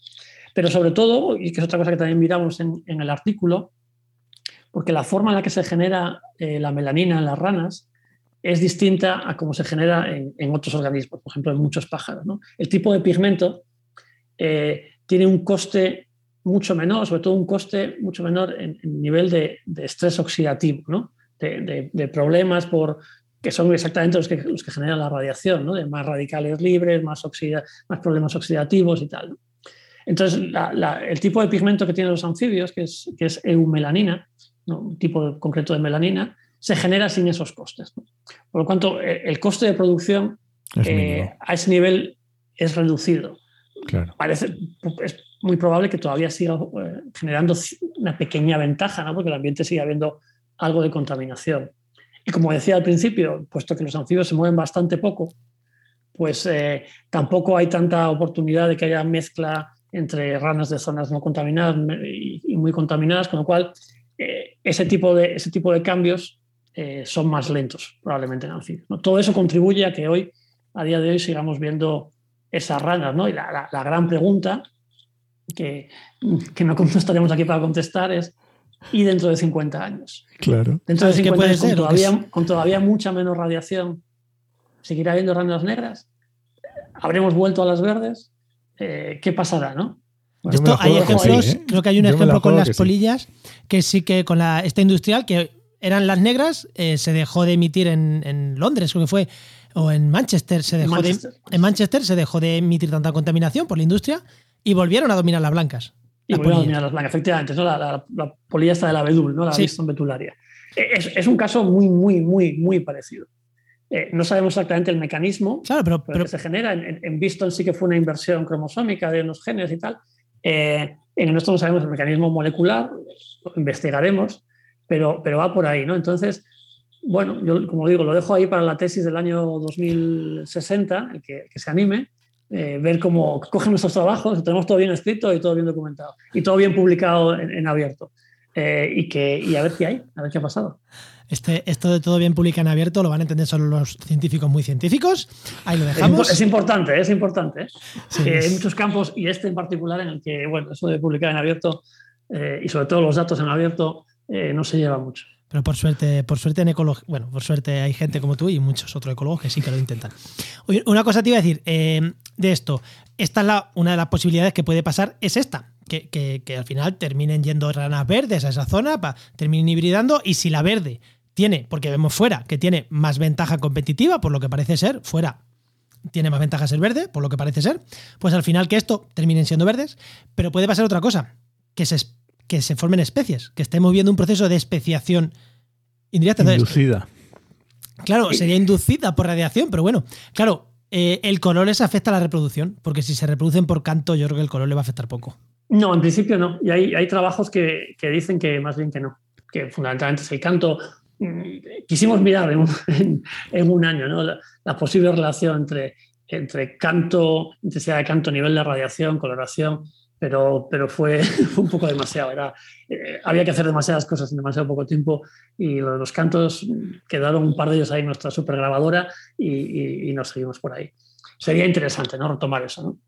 Pero sobre todo, y que es otra cosa que también miramos en, en el artículo, porque la forma en la que se genera eh, la melanina en las ranas es distinta a cómo se genera en, otros organismos, por ejemplo, en muchos pájaros. El tipo de pigmento eh, tiene un coste mucho menor, sobre todo un coste mucho menor en, nivel de, estrés oxidativo, de, problemas por, que son exactamente los que, los que generan la radiación, de más radicales libres, más, problemas oxidativos y tal. Entonces, el tipo de pigmento que tienen los anfibios, que es eumelanina, un tipo concreto de melanina, se genera sin esos costes. Por lo tanto, el, coste de producción eh, a ese nivel es reducido. Parece, es muy probable que todavía siga eh, generando una pequeña ventaja, ¿no? porque el ambiente sigue habiendo algo de contaminación. Y como decía al principio, puesto que los anfibios se mueven bastante poco, pues eh, tampoco hay tanta oportunidad de que haya mezcla entre ranas de zonas no contaminadas y, muy contaminadas, con lo cual ese, tipo de, ese tipo de cambios eh, son más lentos probablemente en anfibios. Todo eso contribuye a que hoy, a día de hoy, sigamos viendo esas ranas. ¿no? Y la, gran pregunta que, que, <laughs> no estaremos aquí para contestar es ¿y dentro de 50 años? Claro. Dentro de 50 años, con todavía, con todavía mucha menos radiación, ¿seguirá habiendo ranas negras? ¿Habremos vuelto a las verdes? Eh, ¿Qué pasará? ¿no? Esto hay ejemplos, ¿eh? creo que hay un ejemplo con las polillas, que sí que con la, esta industrial, que eran las negras, eh, se dejó de emitir en, Londres, creo que fue, o en Manchester, se dejó De, en Manchester se dejó de emitir tanta contaminación por la industria y volvieron a dominar las blancas. Y volvieron a dominar las blancas, efectivamente, ¿no? la, polilla está de la abedul, ¿no? la sí. betularia. Es, un caso muy, muy, muy, muy parecido. Eh, no sabemos exactamente el mecanismo claro, pero, que se genera. En, en, Biston sí que fue una inversión cromosómica de unos genes y tal. Eh, en nuestro no sabemos el mecanismo molecular, lo investigaremos, pero, pero va por ahí, ¿no? Entonces, bueno, yo como digo, lo dejo ahí para la tesis del año 2060, el que, se anime, eh, ver cómo cogen nuestros trabajos, tenemos todo bien escrito y todo bien documentado, y todo bien publicado en, abierto. Eh, y, que, y a ver qué hay, a ver qué ha pasado. Este, esto de todo bien publica en abierto lo van a entender solo los científicos muy científicos. Ahí lo dejamos. Es, importante, es importante. ¿eh? hay muchos campos, y este en particular, en el que, bueno, eso de publicar en abierto y sobre todo los datos en abierto eh, no se lleva mucho. Pero por suerte, por suerte en ecología, bueno, por suerte hay gente como tú y muchos otros ecólogos que sí que lo intentan. una cosa te iba a decir eh, de esto. Esta es la, una de las posibilidades que puede pasar, es esta. Que, al final terminen yendo ranas verdes a esa zona, terminen hibridando y si la verde tiene, porque vemos fuera, que tiene más ventaja competitiva, por lo que parece ser, fuera tiene más ventajas el verde, por lo que parece ser, pues al final que esto terminen siendo verdes, pero puede pasar otra cosa, que se que se formen especies, que estemos viendo un proceso de especiación indirecta. Inducida. Claro, sería inducida por radiación, pero bueno, claro, eh, el color les afecta a la reproducción, porque si se reproducen por canto, yo creo que el color le va a afectar poco. No, en principio no. Y hay, hay trabajos que, dicen que más bien que no, que fundamentalmente es el canto. Quisimos mirar en un, <laughs> año ¿no? la, posible relación entre, entre canto, intensidad de canto, nivel de radiación, coloración pero, pero <laughs> fue, un poco demasiado. Era, eh, había que hacer demasiadas cosas en demasiado poco tiempo y los cantos quedaron un par de ellos ahí en nuestra supergrabadora y, y, nos seguimos por ahí. Sería interesante ¿no? retomar eso, ¿no?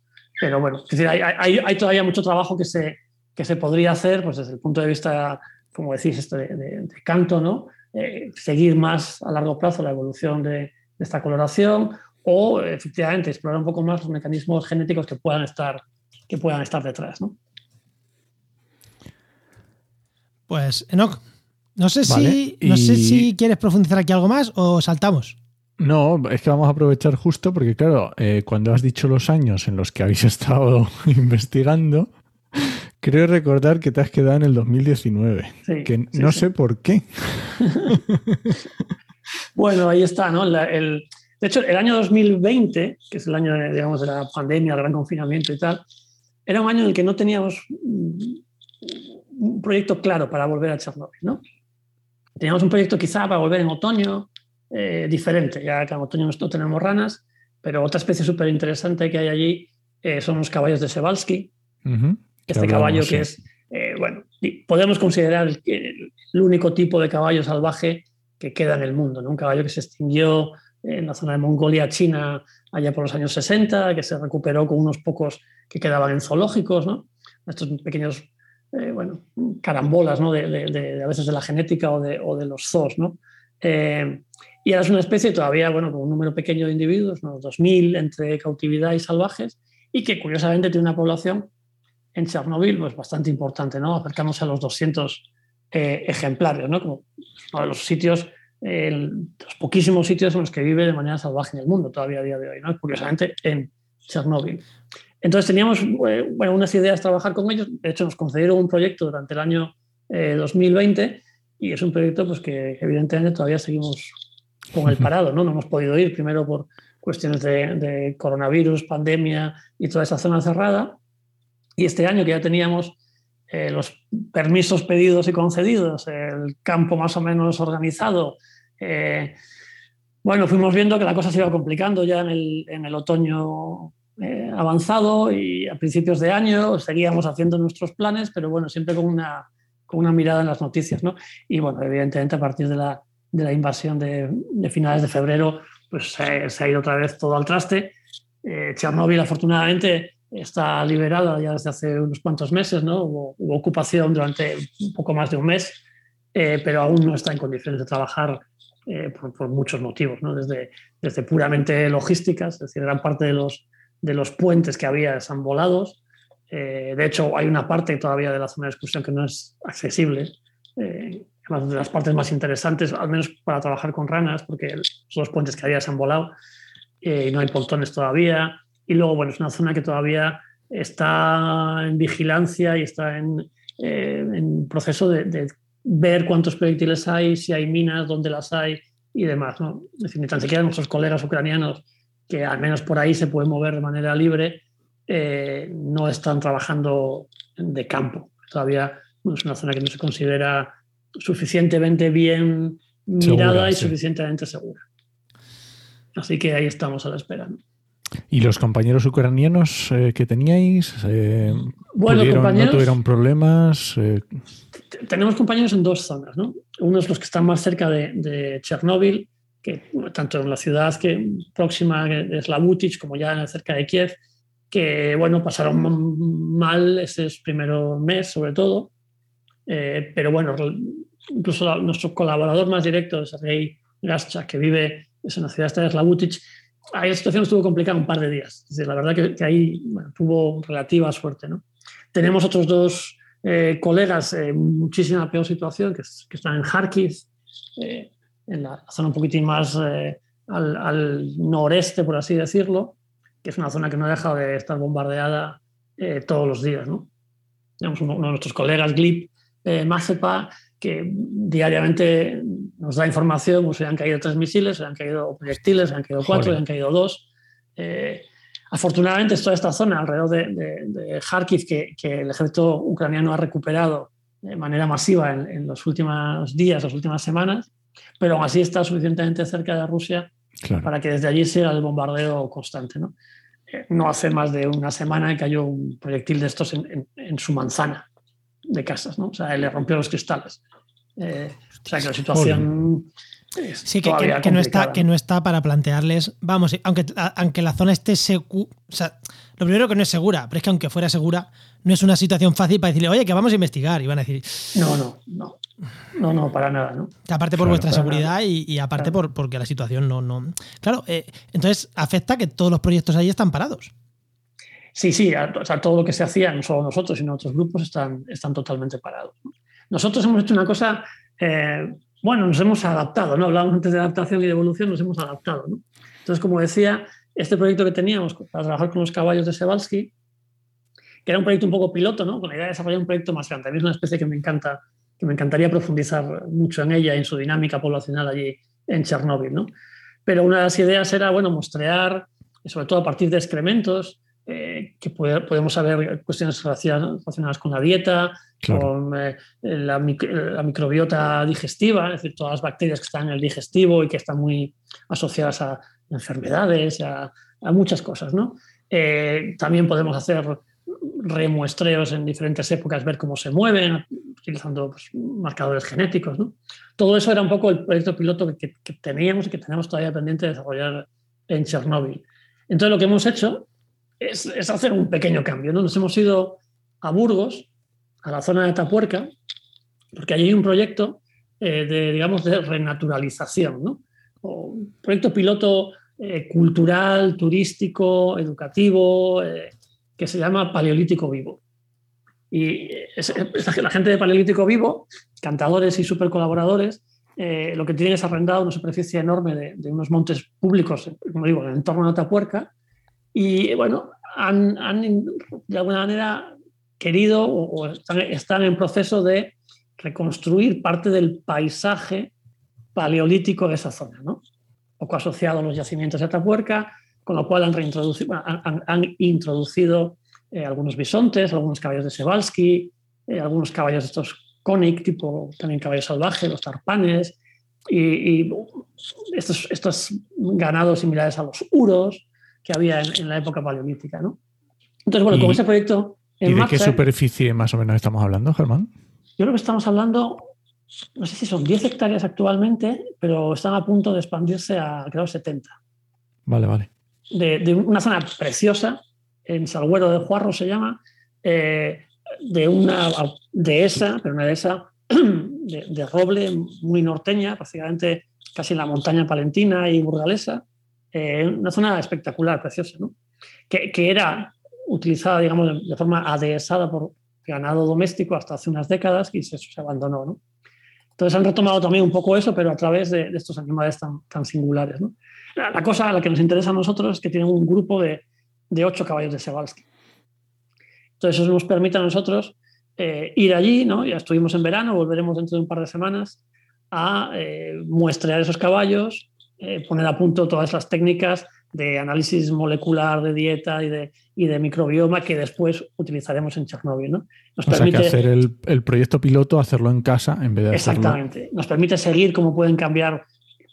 Pero bueno, es decir, hay, hay, hay, todavía mucho trabajo que se, que se podría hacer pues desde el punto de vista, como decís, esto de, canto, ¿no? Eh, seguir más a largo plazo la evolución de, de esta coloración o efectivamente explorar un poco más los mecanismos genéticos que puedan estar que puedan estar detrás. ¿no? Pues, Enoch, no sé, si, no sé si quieres profundizar aquí algo más o saltamos. No, es que vamos a aprovechar justo porque, claro, eh, cuando has dicho los años en los que habéis <laughs> estado <laughs> investigando, creo recordar que te has quedado en el 2019, que no sé por qué. <laughs> bueno, ahí está, ¿no? de hecho, el año 2020, que es el año, digamos, de la pandemia, el gran confinamiento y tal, era un año en el que no teníamos un proyecto claro para volver a Chernobyl, ¿no? Teníamos un proyecto quizá para volver en otoño, eh, diferente, ya que en otoño no tenemos ranas, pero otra especie súper interesante que hay allí eh, son los caballos de Sebalski. Este caballo que es, eh, bueno, podemos considerar el, el, único tipo de caballo salvaje que queda en el mundo, ¿no? Un caballo que se extinguió en la zona de Mongolia, China, allá por los años 60, que se recuperó con unos pocos que quedaban en zoológicos, ¿no? estos pequeños eh, bueno, carambolas ¿no? de, a veces de la genética o de, o de los zoos. ¿no? Eh, y ahora es una especie todavía bueno, con un número pequeño de individuos, unos 2.000 entre cautividad y salvajes, y que curiosamente tiene una población en Chernobyl, pues bastante importante, ¿no? Acercamos a los 200 eh, ejemplares, ¿no? Como uno de los sitios, los poquísimos sitios en los que vive de manera salvaje en el mundo todavía a día de hoy, ¿no? Curiosamente en Chernobyl. Entonces teníamos eh, bueno, unas ideas de trabajar con ellos, de hecho nos concedieron un proyecto durante el año 2020 eh, y es un proyecto pues, que evidentemente todavía seguimos con el parado, ¿no? No hemos podido ir, primero por cuestiones de, coronavirus, pandemia y toda esa zona cerrada. Y este año que ya teníamos eh, los permisos pedidos y concedidos, el campo más o menos organizado, eh, bueno, fuimos viendo que la cosa se iba complicando ya en el, en el otoño eh, avanzado y a principios de año seguíamos haciendo nuestros planes, pero bueno, siempre con una, con una mirada en las noticias, ¿no? Y bueno, evidentemente a partir de la, de la invasión de, finales de febrero, pues se, ha ido otra vez todo al traste. Eh, Chernóbil, afortunadamente, está liberada ya desde hace unos cuantos meses, ¿no? Hubo, ocupación durante un poco más de un mes, eh, pero aún no está en condiciones de trabajar eh, por, muchos motivos, ¿no? Desde, desde puramente logísticas, es decir, gran parte de los, de los puentes que había están volados. de hecho, hay una parte todavía de la zona de excursión que no es accesible una de las partes más interesantes, al menos para trabajar con ranas, porque los puentes que había se han volado eh, y no hay pontones todavía. Y luego, bueno, es una zona que todavía está en vigilancia y está en, eh, en proceso de, ver cuántos proyectiles hay, si hay minas, dónde las hay y demás. ¿no? Es decir, ni tan siquiera nuestros colegas ucranianos, que al menos por ahí se pueden mover de manera libre, eh, no están trabajando de campo. Todavía es una zona que no se considera suficientemente bien mirada y suficientemente segura. Así que ahí estamos a la espera. ¿Y los compañeros ucranianos eh, que teníais? Eh, bueno, ¿No tuvieron problemas? Eh, tenemos compañeros en dos zonas. ¿no? Uno es los que están más cerca de, Chernóbil, que tanto en la ciudad que próxima de Slavutich como ya cerca de Kiev, que bueno, pasaron mal ese primero mes sobre todo. Eh, pero bueno, incluso nuestro colaborador más directo, Sergei Gascha, que vive en la ciudad de Slavutich, ahí la situación estuvo complicada un par de días. la verdad que, ahí tuvo relativa suerte. ¿no? Tenemos otros dos eh, colegas en muchísima peor situación, que, están en Kharkiv, eh, en la zona un poquitín más al, noreste, por así decirlo, que es una zona que no ha dejado de estar bombardeada todos los días. ¿no? Tenemos uno, uno de nuestros colegas, Glip, eh, Mazepa, que diariamente nos da información, pues se han caído tres misiles, se han caído proyectiles, se han caído cuatro, se han caído dos. Eh, afortunadamente, toda esta zona alrededor de, de, Kharkiv que, el ejército ucraniano ha recuperado de manera masiva en, los últimos días, las últimas semanas, pero aún así está suficientemente cerca de Rusia para que desde allí sea el bombardeo constante. ¿no? Eh, no hace más de una semana que cayó un proyectil de estos en su manzana de casas, ¿no? O sea, le rompió los cristales. Eh, o sea, que la situación... Sí, que, no está, que no está para plantearles, vamos, aunque, aunque la zona esté segura, o sea, lo primero que no es segura, pero es que aunque fuera segura, no es una situación fácil para decirle, oye, que vamos a investigar, y van a decir... No, no, no. No, no, para nada, ¿no? Aparte por vuestra seguridad y, aparte por, porque la situación no... no... Claro, eh, entonces afecta que todos los proyectos ahí están parados. Sí, sí, o sea, todo lo que se hacía, no solo nosotros, sino otros grupos, están, están totalmente parados. Nosotros hemos hecho una cosa, eh, bueno, nos hemos adaptado, ¿no? Hablábamos antes de adaptación y de evolución, nos hemos adaptado. Entonces, como decía, este proyecto que teníamos para trabajar con los caballos de Sebalski, que era un proyecto un poco piloto, ¿no? Con la idea de desarrollar un proyecto más grande. A mí es una especie que me encanta, que me encantaría profundizar mucho en ella y en su dinámica poblacional allí en Chernóbil, ¿no? Pero una de las ideas era, bueno, mostrar, sobre todo a partir de excrementos, que podemos saber cuestiones relacionadas con la dieta, con eh, la, microbiota digestiva, es decir, todas las bacterias que están en el digestivo y que están muy asociadas a enfermedades, a, muchas cosas. ¿no? Eh, también podemos hacer remuestreos en diferentes épocas, ver cómo se mueven, utilizando pues, marcadores genéticos. ¿no? Todo eso era un poco el proyecto piloto que, que teníamos y que tenemos todavía pendiente de desarrollar en Chernóbil. Entonces, lo que hemos hecho es, hacer un pequeño cambio. ¿no? Nos hemos ido a Burgos, a la zona de Tapuerca, porque allí hay un proyecto eh, de, digamos, de renaturalización, ¿no? un proyecto piloto eh, cultural, turístico, educativo, eh, que se llama Paleolítico Vivo. Y la gente de Paleolítico Vivo, cantadores y super colaboradores, lo que tienen es arrendado una superficie enorme de, unos montes públicos, como digo, en el entorno de Atapuerca, y bueno, han, de alguna manera querido o, están, en proceso de reconstruir parte del paisaje paleolítico de esa zona, ¿no? poco asociado a los yacimientos de Atapuerca, con lo cual han, reintroducido, han, introducido eh, algunos bisontes, algunos caballos de Sebalski, eh, algunos caballos de estos Koenig, tipo también caballo salvaje, los tarpanes, y, estos, estos, ganados similares a los uros que había en, la época paleolítica. ¿no? Entonces, bueno, con ese proyecto... En ¿Y de qué superficie más o menos estamos hablando, Germán? Yo creo que estamos hablando, no sé si son 10 hectáreas actualmente, pero están a punto de expandirse a, creo, 70. Vale, vale. De, de una zona preciosa, en Salguero de Juarro se llama, eh, de una dehesa, pero una dehesa <clears throat> de, de, roble muy norteña, prácticamente casi en la montaña palentina y burgalesa, eh, una zona espectacular, preciosa, ¿no? que, era utilizada, digamos, de, forma adhesada por ganado doméstico hasta hace unas décadas y se, se abandonó. ¿no? Entonces han retomado también un poco eso, pero a través de, estos animales tan, singulares. ¿no? La, cosa a la que nos interesa a nosotros es que tienen un grupo de, de ocho caballos de Sebalski. Entonces eso nos permite a nosotros eh, ir allí, ¿no? ya estuvimos en verano, volveremos dentro de un par de semanas a eh, muestrear esos caballos, eh, poner a punto todas las técnicas de análisis molecular de dieta y de, y de microbioma que después utilizaremos en Chernóbil. ¿no? Nos o permite, sea que hacer el, el, proyecto piloto, hacerlo en casa en vez de Exactamente. Nos permite seguir cómo pueden cambiar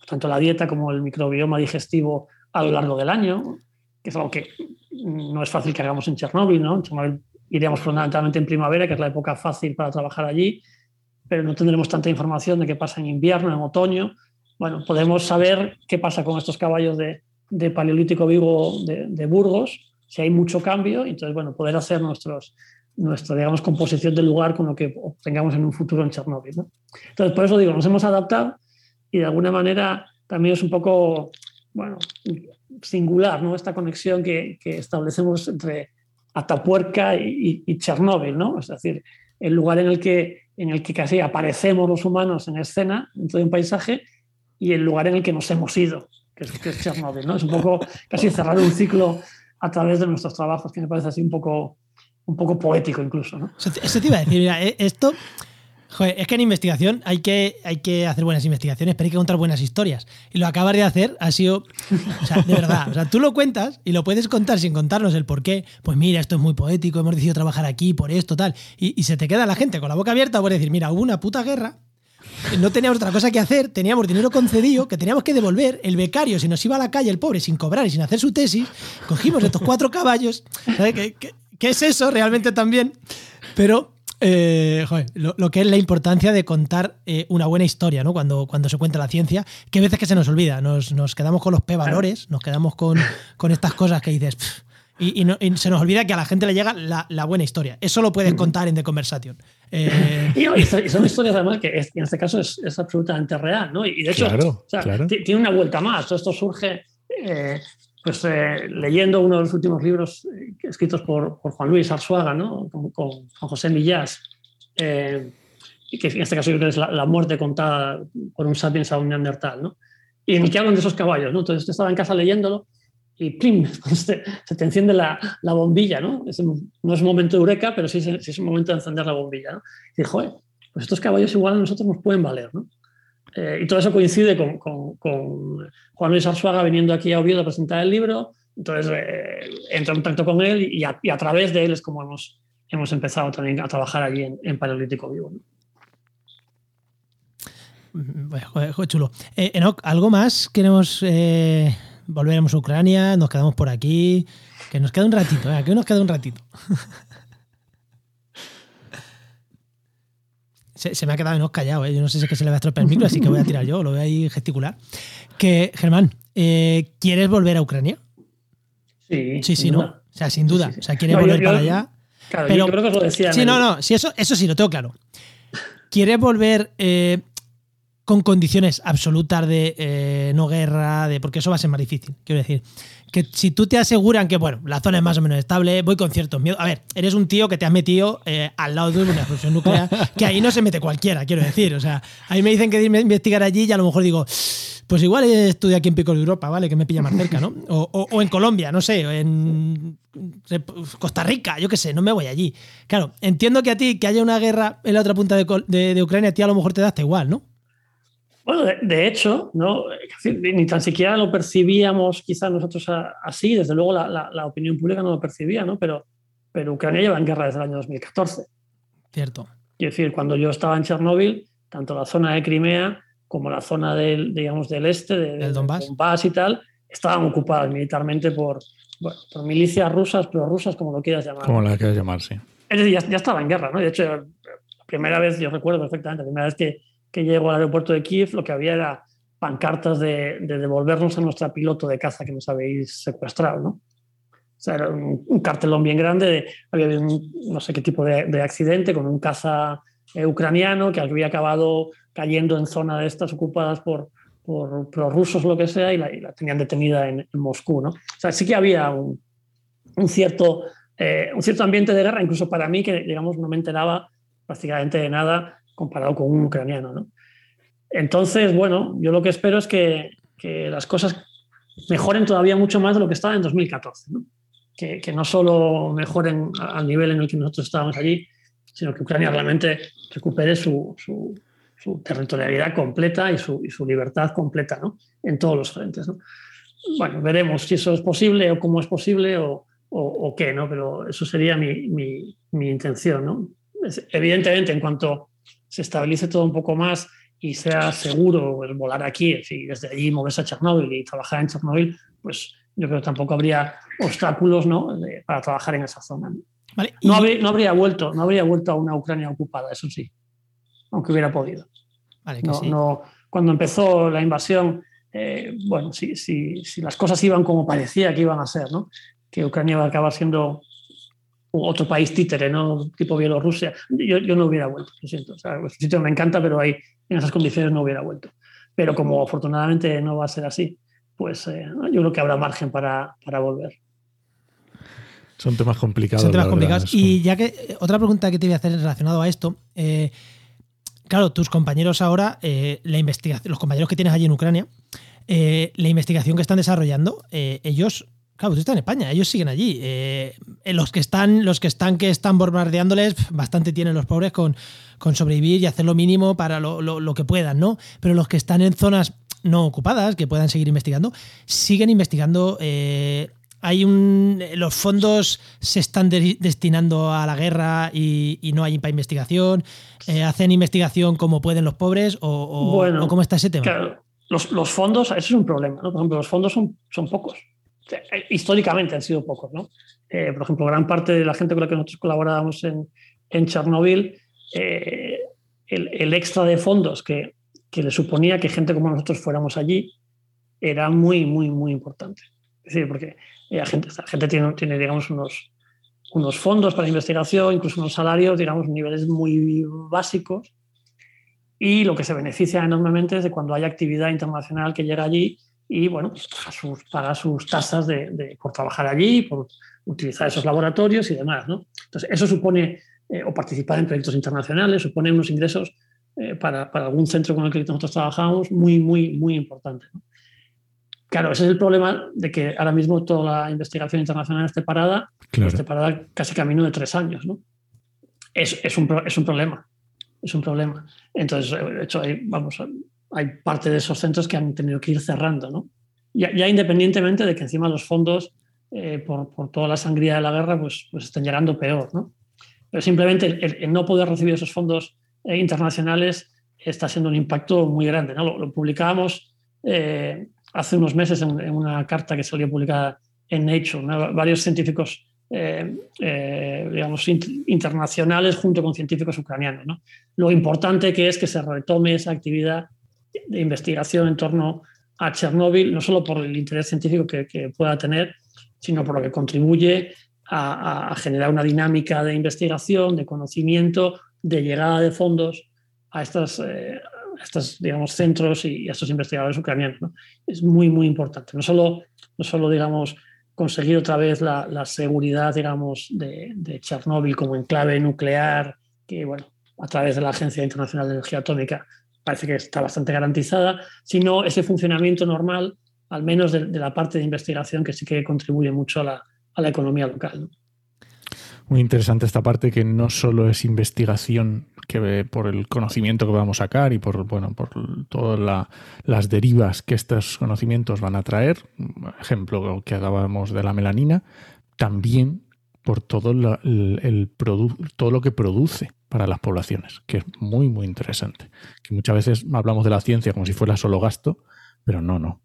tanto la dieta como el microbioma digestivo a lo largo del año, que es algo que no es fácil que hagamos en Chernóbil. ¿no? En Chernóbil iríamos fundamentalmente en primavera, que es la época fácil para trabajar allí, pero no tendremos tanta información de qué pasa en invierno, en otoño. Bueno, podemos saber qué pasa con estos caballos de, de paleolítico vivo de, Burgos, si hay mucho cambio, entonces, bueno, poder hacer nuestros, nuestra, digamos, composición del lugar con lo que obtengamos en un futuro en Chernóbil. ¿no? Entonces, por eso digo, nos hemos adaptado y de alguna manera también es un poco, bueno, singular, ¿no? Esta conexión que, que establecemos entre Atapuerca y, y, Chernóbil, ¿no? Es decir, el lugar en el, que, en el que casi aparecemos los humanos en escena, dentro de un paisaje, y el lugar en el que nos hemos ido, que es, Chernóbil, ¿no? Es un poco casi cerrar un ciclo a través de nuestros trabajos, que me parece así un poco, un poco poético incluso, ¿no? Eso te iba a decir, mira, eh, esto Joder, es que en investigación hay que, hay que hacer buenas investigaciones, pero hay que contar buenas historias. Y lo acabas de hacer ha sido, o sea, de verdad, o sea, tú lo cuentas y lo puedes contar sin contarnos el por qué. Pues mira, esto es muy poético, hemos decidido trabajar aquí por esto, tal. Y, se te queda la gente con la boca abierta por decir, mira, hubo una puta guerra, no teníamos otra cosa que hacer, teníamos dinero concedido que teníamos que devolver. El becario se nos iba a la calle, el pobre, sin cobrar y sin hacer su tesis. Cogimos estos cuatro caballos. ¿Sabes qué, qué es eso realmente también? Pero eh, lo, que es la importancia de contar eh, una buena historia, ¿no? Cuando, cuando se cuenta la ciencia, que a veces que se nos olvida, nos, quedamos con los P-valores, nos quedamos con, con, estas cosas que dices. Y, se nos olvida que a la gente le llega la, buena historia. Eso lo puedes contar en The Conversation. Eh, y, son historias además que en este caso es, absolutamente real, ¿no? Y de hecho, tiene una vuelta más. Todo esto surge pues eh, leyendo uno de los últimos libros eh, escritos por, por, Juan Luis Arzuaga, ¿no? con, con, José Millás, eh, que en este caso yo creo que es la, muerte contada por un sapiens a un neandertal, ¿no? y en el que hablan de esos caballos. ¿no? Entonces estaba en casa leyéndolo y ¡plim! <laughs> Se, te enciende la, la bombilla. ¿no? Es, no es un momento de eureka, pero sí, sí, es un momento de encender la bombilla. ¿no? Y dijo, pues estos caballos igual a nosotros nos pueden valer. ¿no? Eh, y todo eso coincide con, con, Juan Luis Arzuaga viniendo aquí a Oviedo a presentar el libro. Entonces eh, entro en contacto con él y a, través de él es como hemos, hemos empezado también a trabajar allí en, en Paleolítico Vivo. Mm, joder, joder, chulo. Eh, ¿algo más? Queremos eh, volveremos a Ucrania, nos quedamos por aquí. Que nos queda un ratito, ¿eh? que nos queda un ratito. <laughs> Se, me ha quedado menos callado, ¿eh? yo no sé si es que se le va a estropear el micro, así que voy a tirar yo, lo voy a ir gesticular. Que, Germán, eh, ¿quieres volver a Ucrania? Sí. Sí, sí, ¿no? O sea, sin duda. O sea, ¿quieres volver para allá? Claro, pero, yo creo que os lo decía. Sí, no, no, sí, eso, eso sí, lo tengo claro. ¿Quieres volver eh, con condiciones absolutas de eh, no guerra, de porque eso va a ser más difícil. Quiero decir, que si tú te aseguran que, bueno, la zona es más o menos estable, voy con ciertos miedos. A ver, eres un tío que te has metido eh, al lado de una explosión nuclear, que ahí no se mete cualquiera, quiero decir. O sea, ahí me dicen que investigar allí y a lo mejor digo, pues igual estudio aquí en Pico de Europa, ¿vale? Que me pilla más cerca, ¿no? O, en Colombia, no sé, en Costa Rica, yo qué sé, no me voy allí. Claro, entiendo que a ti, que haya una guerra en la otra punta de, Ucrania, a ti a lo mejor te da hasta igual, ¿no? Bueno, de, hecho, ¿no? ni tan siquiera lo percibíamos quizás nosotros así, desde luego la, opinión pública no lo percibía, ¿no? Pero, pero Ucrania lleva en guerra desde el año 2014. Cierto. Quiero decir, cuando yo estaba en Chernóbil, tanto la zona de Crimea como la zona del, digamos, del este, de, del Donbass. y tal, estaban ocupadas militarmente por, por milicias rusas, prorrusas, como lo quieras llamar. Como la quieras llamar, sí. Es decir, ya, estaba en guerra, ¿no? De hecho, la primera vez, yo recuerdo perfectamente, la primera vez que, que llego al aeropuerto de Kiev, lo que había era pancartas de, de, devolvernos a nuestra piloto de caza que nos habéis secuestrado, ¿no? O sea, era un, cartelón bien grande, había habido un, no sé qué tipo de, de accidente con un caza eh, ucraniano que había acabado cayendo en zona de estas ocupadas por, por prorrusos o lo que sea y la, tenían detenida en, Moscú. ¿no? O sea, sí que había un, un cierto, eh, un cierto ambiente de guerra, incluso para mí, que digamos no me enteraba prácticamente de nada comparado con un ucraniano. ¿no? Entonces, bueno, yo lo que espero es que, que, las cosas mejoren todavía mucho más de lo que estaba en 2014. ¿no? Que, que, no solo mejoren al nivel en el que nosotros estábamos allí, sino que Ucrania realmente recupere su, su, su territorialidad completa y su, y su, libertad completa ¿no? en todos los frentes. ¿no? Bueno, veremos si eso es posible o cómo es posible o, o, o qué, ¿no? pero eso sería mi, mi, mi intención. ¿no? evidentemente, en cuanto se estabilice todo un poco más y sea seguro volar aquí y desde allí moverse a Chernóbil y trabajar en Chernóbil, pues yo creo que tampoco habría obstáculos ¿no? para trabajar en esa zona. ¿no? Vale, no, habría, no, habría, vuelto, no habría vuelto a una Ucrania ocupada, eso sí aunque hubiera podido. no, cuando empezó la invasión, eh, bueno, si, si, si, las cosas iban como parecía que iban a ser, ¿no? que Ucrania iba a acabar siendo otro país títere, ¿no? tipo Bielorrusia, yo, yo no hubiera vuelto, lo siento. O sea, el sitio me encanta, pero ahí en esas condiciones no hubiera vuelto. Pero como afortunadamente no va a ser así, pues eh, yo creo que habrá margen para, para volver. Son temas complicados. Son temas complicados. Y ya que otra pregunta que te voy a hacer relacionado a esto, eh, claro, tus compañeros ahora, eh, la investigación, los compañeros que tienes allí en Ucrania, eh, la investigación que están desarrollando, eh, ellos, claro, tú estás en España, ellos siguen allí. los que están, los que están que están bombardeándoles, bastante tienen los pobres con, con sobrevivir y hacer lo mínimo para lo, lo que puedan, ¿no? Pero los que están en zonas no ocupadas, que puedan seguir investigando, siguen investigando hay un los fondos se están destinando a la guerra y, no hay para investigación eh, hacen investigación como pueden los pobres o, cómo está ese tema claro, los, fondos eso es un problema por ejemplo los fondos son, son pocos eh, históricamente han sido pocos no eh, por ejemplo gran parte de la gente con la que nosotros colaborábamos en, en Chernobyl el, el, extra de fondos que, le suponía que gente como nosotros fuéramos allí era muy muy muy importante es decir porque la gente, la gente tiene, tiene, digamos, unos, unos fondos para investigación, incluso unos salarios, digamos, niveles muy básicos. Y lo que se beneficia enormemente es de cuando hay actividad internacional que llega allí y, bueno, pues paga, sus, paga sus tasas de, de, por trabajar allí, por utilizar esos laboratorios y demás, ¿no? Entonces, eso supone, eh, o participar en proyectos internacionales, supone unos ingresos eh, para, para, algún centro con el que nosotros trabajamos muy, muy, muy importantes. ¿no? Claro, ese es el problema de que ahora mismo toda la investigación internacional esté parada, esté parada casi camino de tres años, ¿no? Es, es, un, es un problema, es un problema. Entonces, de hecho, hay, vamos, hay parte de esos centros que han tenido que ir cerrando, ¿no? Ya, ya independientemente de que encima los fondos, eh, por, por, toda la sangría de la guerra, pues, pues estén llegando peor, ¿no? Pero simplemente el, no poder recibir esos fondos eh, internacionales está siendo un impacto muy grande, ¿no? Lo, lo publicábamos... Eh, hace unos meses en, una carta que salió publicada en Nature, varios científicos eh, eh, digamos, internacionales junto con científicos ucranianos. ¿no? Lo importante que es que se retome esa actividad de investigación en torno a Chernóbil, no solo por el interés científico que, pueda tener, sino por lo que contribuye a, generar una dinámica de investigación, de conocimiento, de llegada de fondos a estas, eh, estos digamos, centros y a estos investigadores ucranianos. Es muy, muy importante. No solo, no solo digamos, conseguir otra vez la, la seguridad digamos, de, de, Chernóbil como enclave nuclear, que bueno, a través de la Agencia Internacional de Energía Atómica parece que está bastante garantizada, sino ese funcionamiento normal, al menos de, la parte de investigación, que sí que contribuye mucho a la, economía local. Muy interesante esta parte que no solo es investigación que por el conocimiento que vamos a sacar y por bueno por todas la, las derivas que estos conocimientos van a traer, ejemplo que dábamos de la melanina, también por todo la, el todo lo que produce para las poblaciones, que es muy muy interesante. Que muchas veces hablamos de la ciencia como si fuera solo gasto, pero no, no.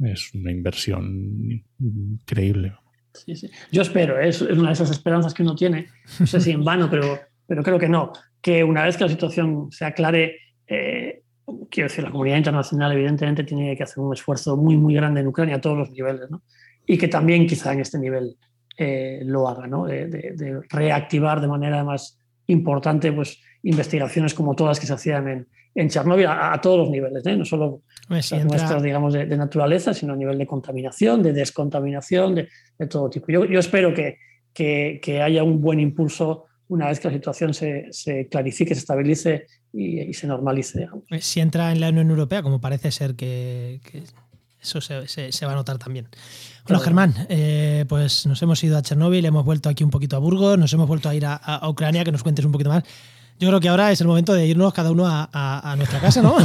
Es una inversión increíble. Sí, sí. Yo espero, ¿eh? es una de esas esperanzas que uno tiene, no sé si en vano, pero, pero creo que no, que una vez que la situación se aclare, eh, quiero decir, la comunidad internacional evidentemente tiene que hacer un esfuerzo muy, muy grande en Ucrania a todos los niveles, ¿no? y que también quizá en este nivel eh, lo haga, ¿no? de, de, reactivar de manera más importante pues, investigaciones como todas que se hacían en, en Chernóbil a, a, todos los niveles, ¿eh? no solo pues las entra... muestras digamos, de, de, naturaleza, sino a nivel de contaminación, de descontaminación, de, de todo tipo. Yo, yo espero que, que, que, haya un buen impulso una vez que la situación se, se clarifique, se estabilice y, y se normalice. Digamos. Si entra en la Unión Europea, como parece ser que, que eso se, se, se, va a notar también. Bueno, Germán, eh, pues nos hemos ido a Chernóbil, hemos vuelto aquí un poquito a Burgos, nos hemos vuelto a ir a, a Ucrania, que nos cuentes un poquito más. Yo creo que ahora es el momento de irnos cada uno a, a, a nuestra casa, ¿no?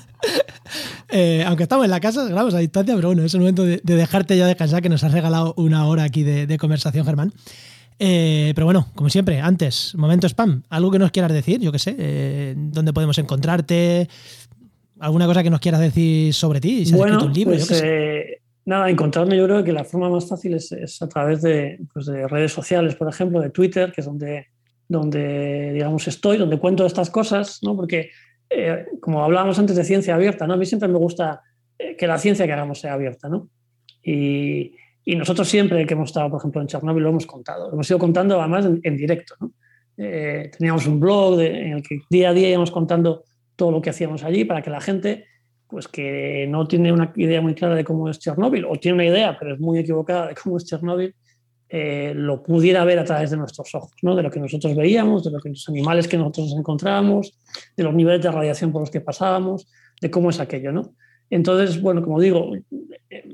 <laughs> eh, aunque estamos en la casa, grabamos a distancia, pero bueno, es el momento de, de, dejarte ya descansar, que nos has regalado una hora aquí de, de conversación, Germán. Eh, pero bueno, como siempre, antes, momento spam, algo que nos quieras decir, yo qué sé, dónde podemos encontrarte, alguna cosa que nos quieras decir sobre ti, si has bueno, escrito un libro, pues, yo qué sé. Eh, nada, encontrarme yo creo que la forma más fácil es, es a través de, pues de, redes sociales, por ejemplo, de Twitter, que es donde, donde digamos, estoy, donde cuento estas cosas, ¿no? Porque, eh, como hablábamos antes de ciencia abierta, ¿no? A mí siempre me gusta eh, que la ciencia que hagamos sea abierta, ¿no? Y, y, nosotros siempre que hemos estado, por ejemplo, en Chernobyl lo hemos contado, lo hemos ido contando además en, en directo, ¿no? Eh, teníamos un blog de, en el que día a día íbamos contando todo lo que hacíamos allí para que la gente pues que no tiene una idea muy clara de cómo es Chernóbil, o tiene una idea, pero es muy equivocada de cómo es Chernóbil, eh, lo pudiera ver a través de nuestros ojos, ¿no? de lo que nosotros veíamos, de lo que los animales que nosotros encontrábamos, de los niveles de radiación por los que pasábamos, de cómo es aquello. ¿no? Entonces, bueno, como digo,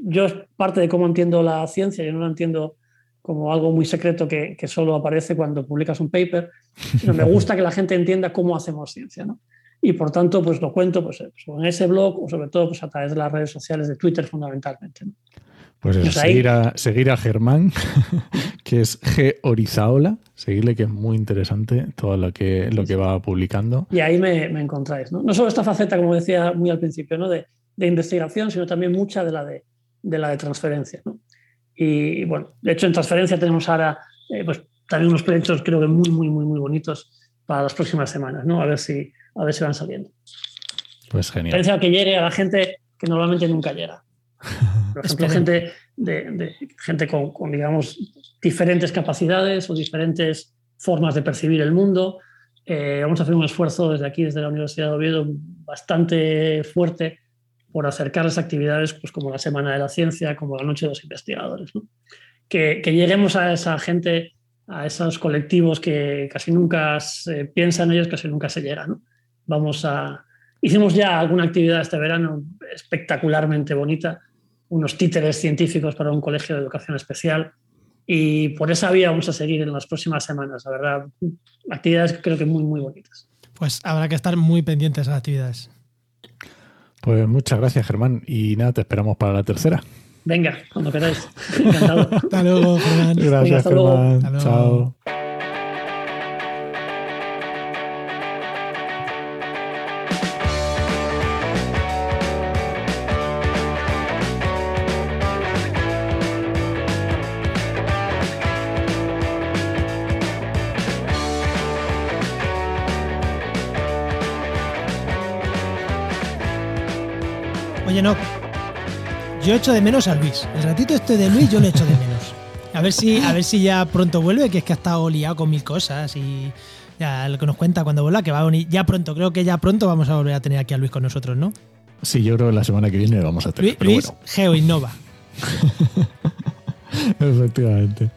yo es parte de cómo entiendo la ciencia, yo no la entiendo como algo muy secreto que, solo aparece cuando publicas un paper, sino me gusta que la gente entienda cómo hacemos ciencia. ¿no? Y por tanto pues lo cuento pues, en ese blog o sobre todo pues a través de las redes sociales de Twitter fundamentalmente. ¿no? Pues eso, seguir, a, seguir a Germán, <laughs> que es G. Orizaola, seguirle que es muy interesante todo lo que, lo que va publicando. Y ahí me, me encontráis. ¿no? no solo esta faceta, como decía muy al principio, ¿no? de, de investigación, sino también mucha de la de, de, la de transferencia. ¿no? Y bueno, de hecho en transferencia tenemos ahora eh, pues, también unos proyectos creo que muy, muy, muy, muy bonitos para las próximas semanas, ¿no? A ver si, a ver si van saliendo. Pues genial. Pensaba que llegue a la gente que normalmente nunca llega. <laughs> Por ejemplo, gente, de, de, gente con, con, digamos, diferentes capacidades o diferentes formas de percibir el mundo. Eh, vamos a hacer un esfuerzo desde aquí, desde la Universidad de Oviedo, bastante fuerte por acercar las actividades pues, como la Semana de la Ciencia, como la Noche de los Investigadores. ¿no? Que, que, lleguemos a esa gente, a esos colectivos que casi nunca se piensa en ellos, casi nunca se llega. ¿no? Vamos a... Hicimos ya alguna actividad este verano espectacularmente bonita, unos títeres científicos para un colegio de educación especial y por esa vía vamos a seguir en las próximas semanas, la verdad. Actividades creo que muy, muy bonitas. Pues habrá que estar muy pendientes a las actividades. Pues muchas gracias, Germán. Y nada, te esperamos para la tercera. Venga, cuando queráis. <laughs> Encantado. hasta luego, Germán. Gracias, Venga, hasta Germán. Luego. Chao. No. Yo echo de menos a Luis. El ratito este de Luis yo lo echo de menos. A ver si, a ver si ya pronto vuelve, que es que ha estado liado con mil cosas y Ya lo que nos cuenta cuando vuelva, que va a venir ya pronto. Creo que ya pronto vamos a volver a tener aquí a Luis con nosotros, ¿no? Sí, yo creo que la semana que viene lo vamos a tener. Luis, pero Luis bueno, Geo Innova. <laughs> efectivamente.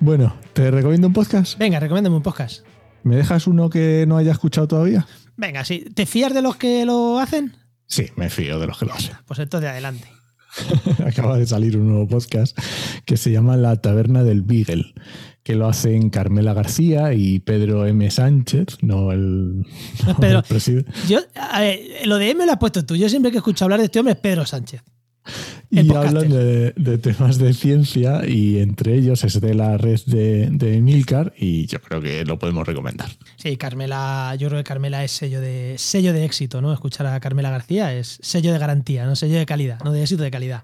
Bueno, ¿te recomiendo un podcast? Venga, recomiéndame un podcast. ¿Me dejas uno que no haya escuchado todavía? Venga, sí. ¿Te fías de los que lo hacen? Sí, me fío de los que lo hacen. Pues entonces adelante. <laughs> Acaba de salir un nuevo podcast que se llama La Taberna del Beagle, que lo hacen Carmela García y Pedro M. Sánchez, no el, <laughs> no Pedro. el presidente. Yo, ver, lo de M lo has puesto tú. Yo siempre que escucho hablar de este hombre es Pedro Sánchez. Y hablan de, de temas de ciencia y entre ellos es de la red de, de Milcar y yo creo que lo podemos recomendar. Sí, Carmela, yo creo que Carmela es sello de sello de éxito, ¿no? Escuchar a Carmela García es sello de garantía, no sello de calidad, no de éxito de calidad.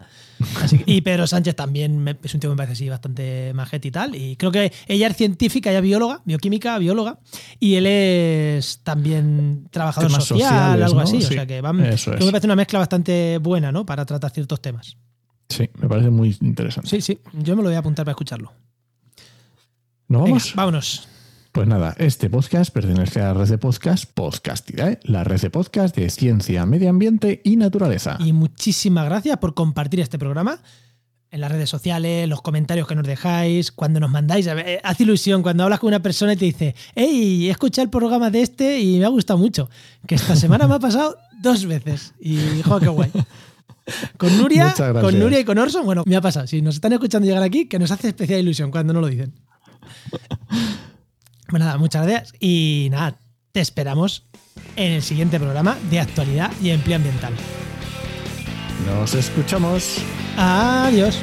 Así que- y <laughs> Pedro Sánchez también me- es un tío que me parece así bastante majete y tal. Y creo que ella es científica, ella es bióloga, bioquímica, bióloga, y él es también trabajador social, sociales, algo ¿no? así. O Sí, sea que van, creo es. que me parece una mezcla bastante buena, ¿no? Para tratar ciertos temas. Sí, me parece muy interesante. Sí, sí, yo me lo voy a apuntar para escucharlo. ¿Nos Venga, vamos? vámonos. Pues nada, este podcast pertenece a la red de podcast Podcastidae, la red de podcast de ciencia, medio ambiente y naturaleza. Y muchísimas gracias por compartir este programa en las redes sociales, los comentarios que nos dejáis, cuando nos mandáis. eh, Hace ilusión cuando hablas con una persona y te dice, hey, he escuchado el programa de este y me ha gustado mucho. Que esta semana me ha pasado dos veces. Y, joder, qué guay. <laughs> Con Nuria, con Nuria y con Orson, bueno, me ha pasado. Si nos están escuchando llegar aquí, que nos hace especial ilusión cuando no lo dicen. <laughs> Bueno, nada, muchas gracias. Y nada, te esperamos en el siguiente programa de actualidad y empleo ambiental. Nos escuchamos. Adiós.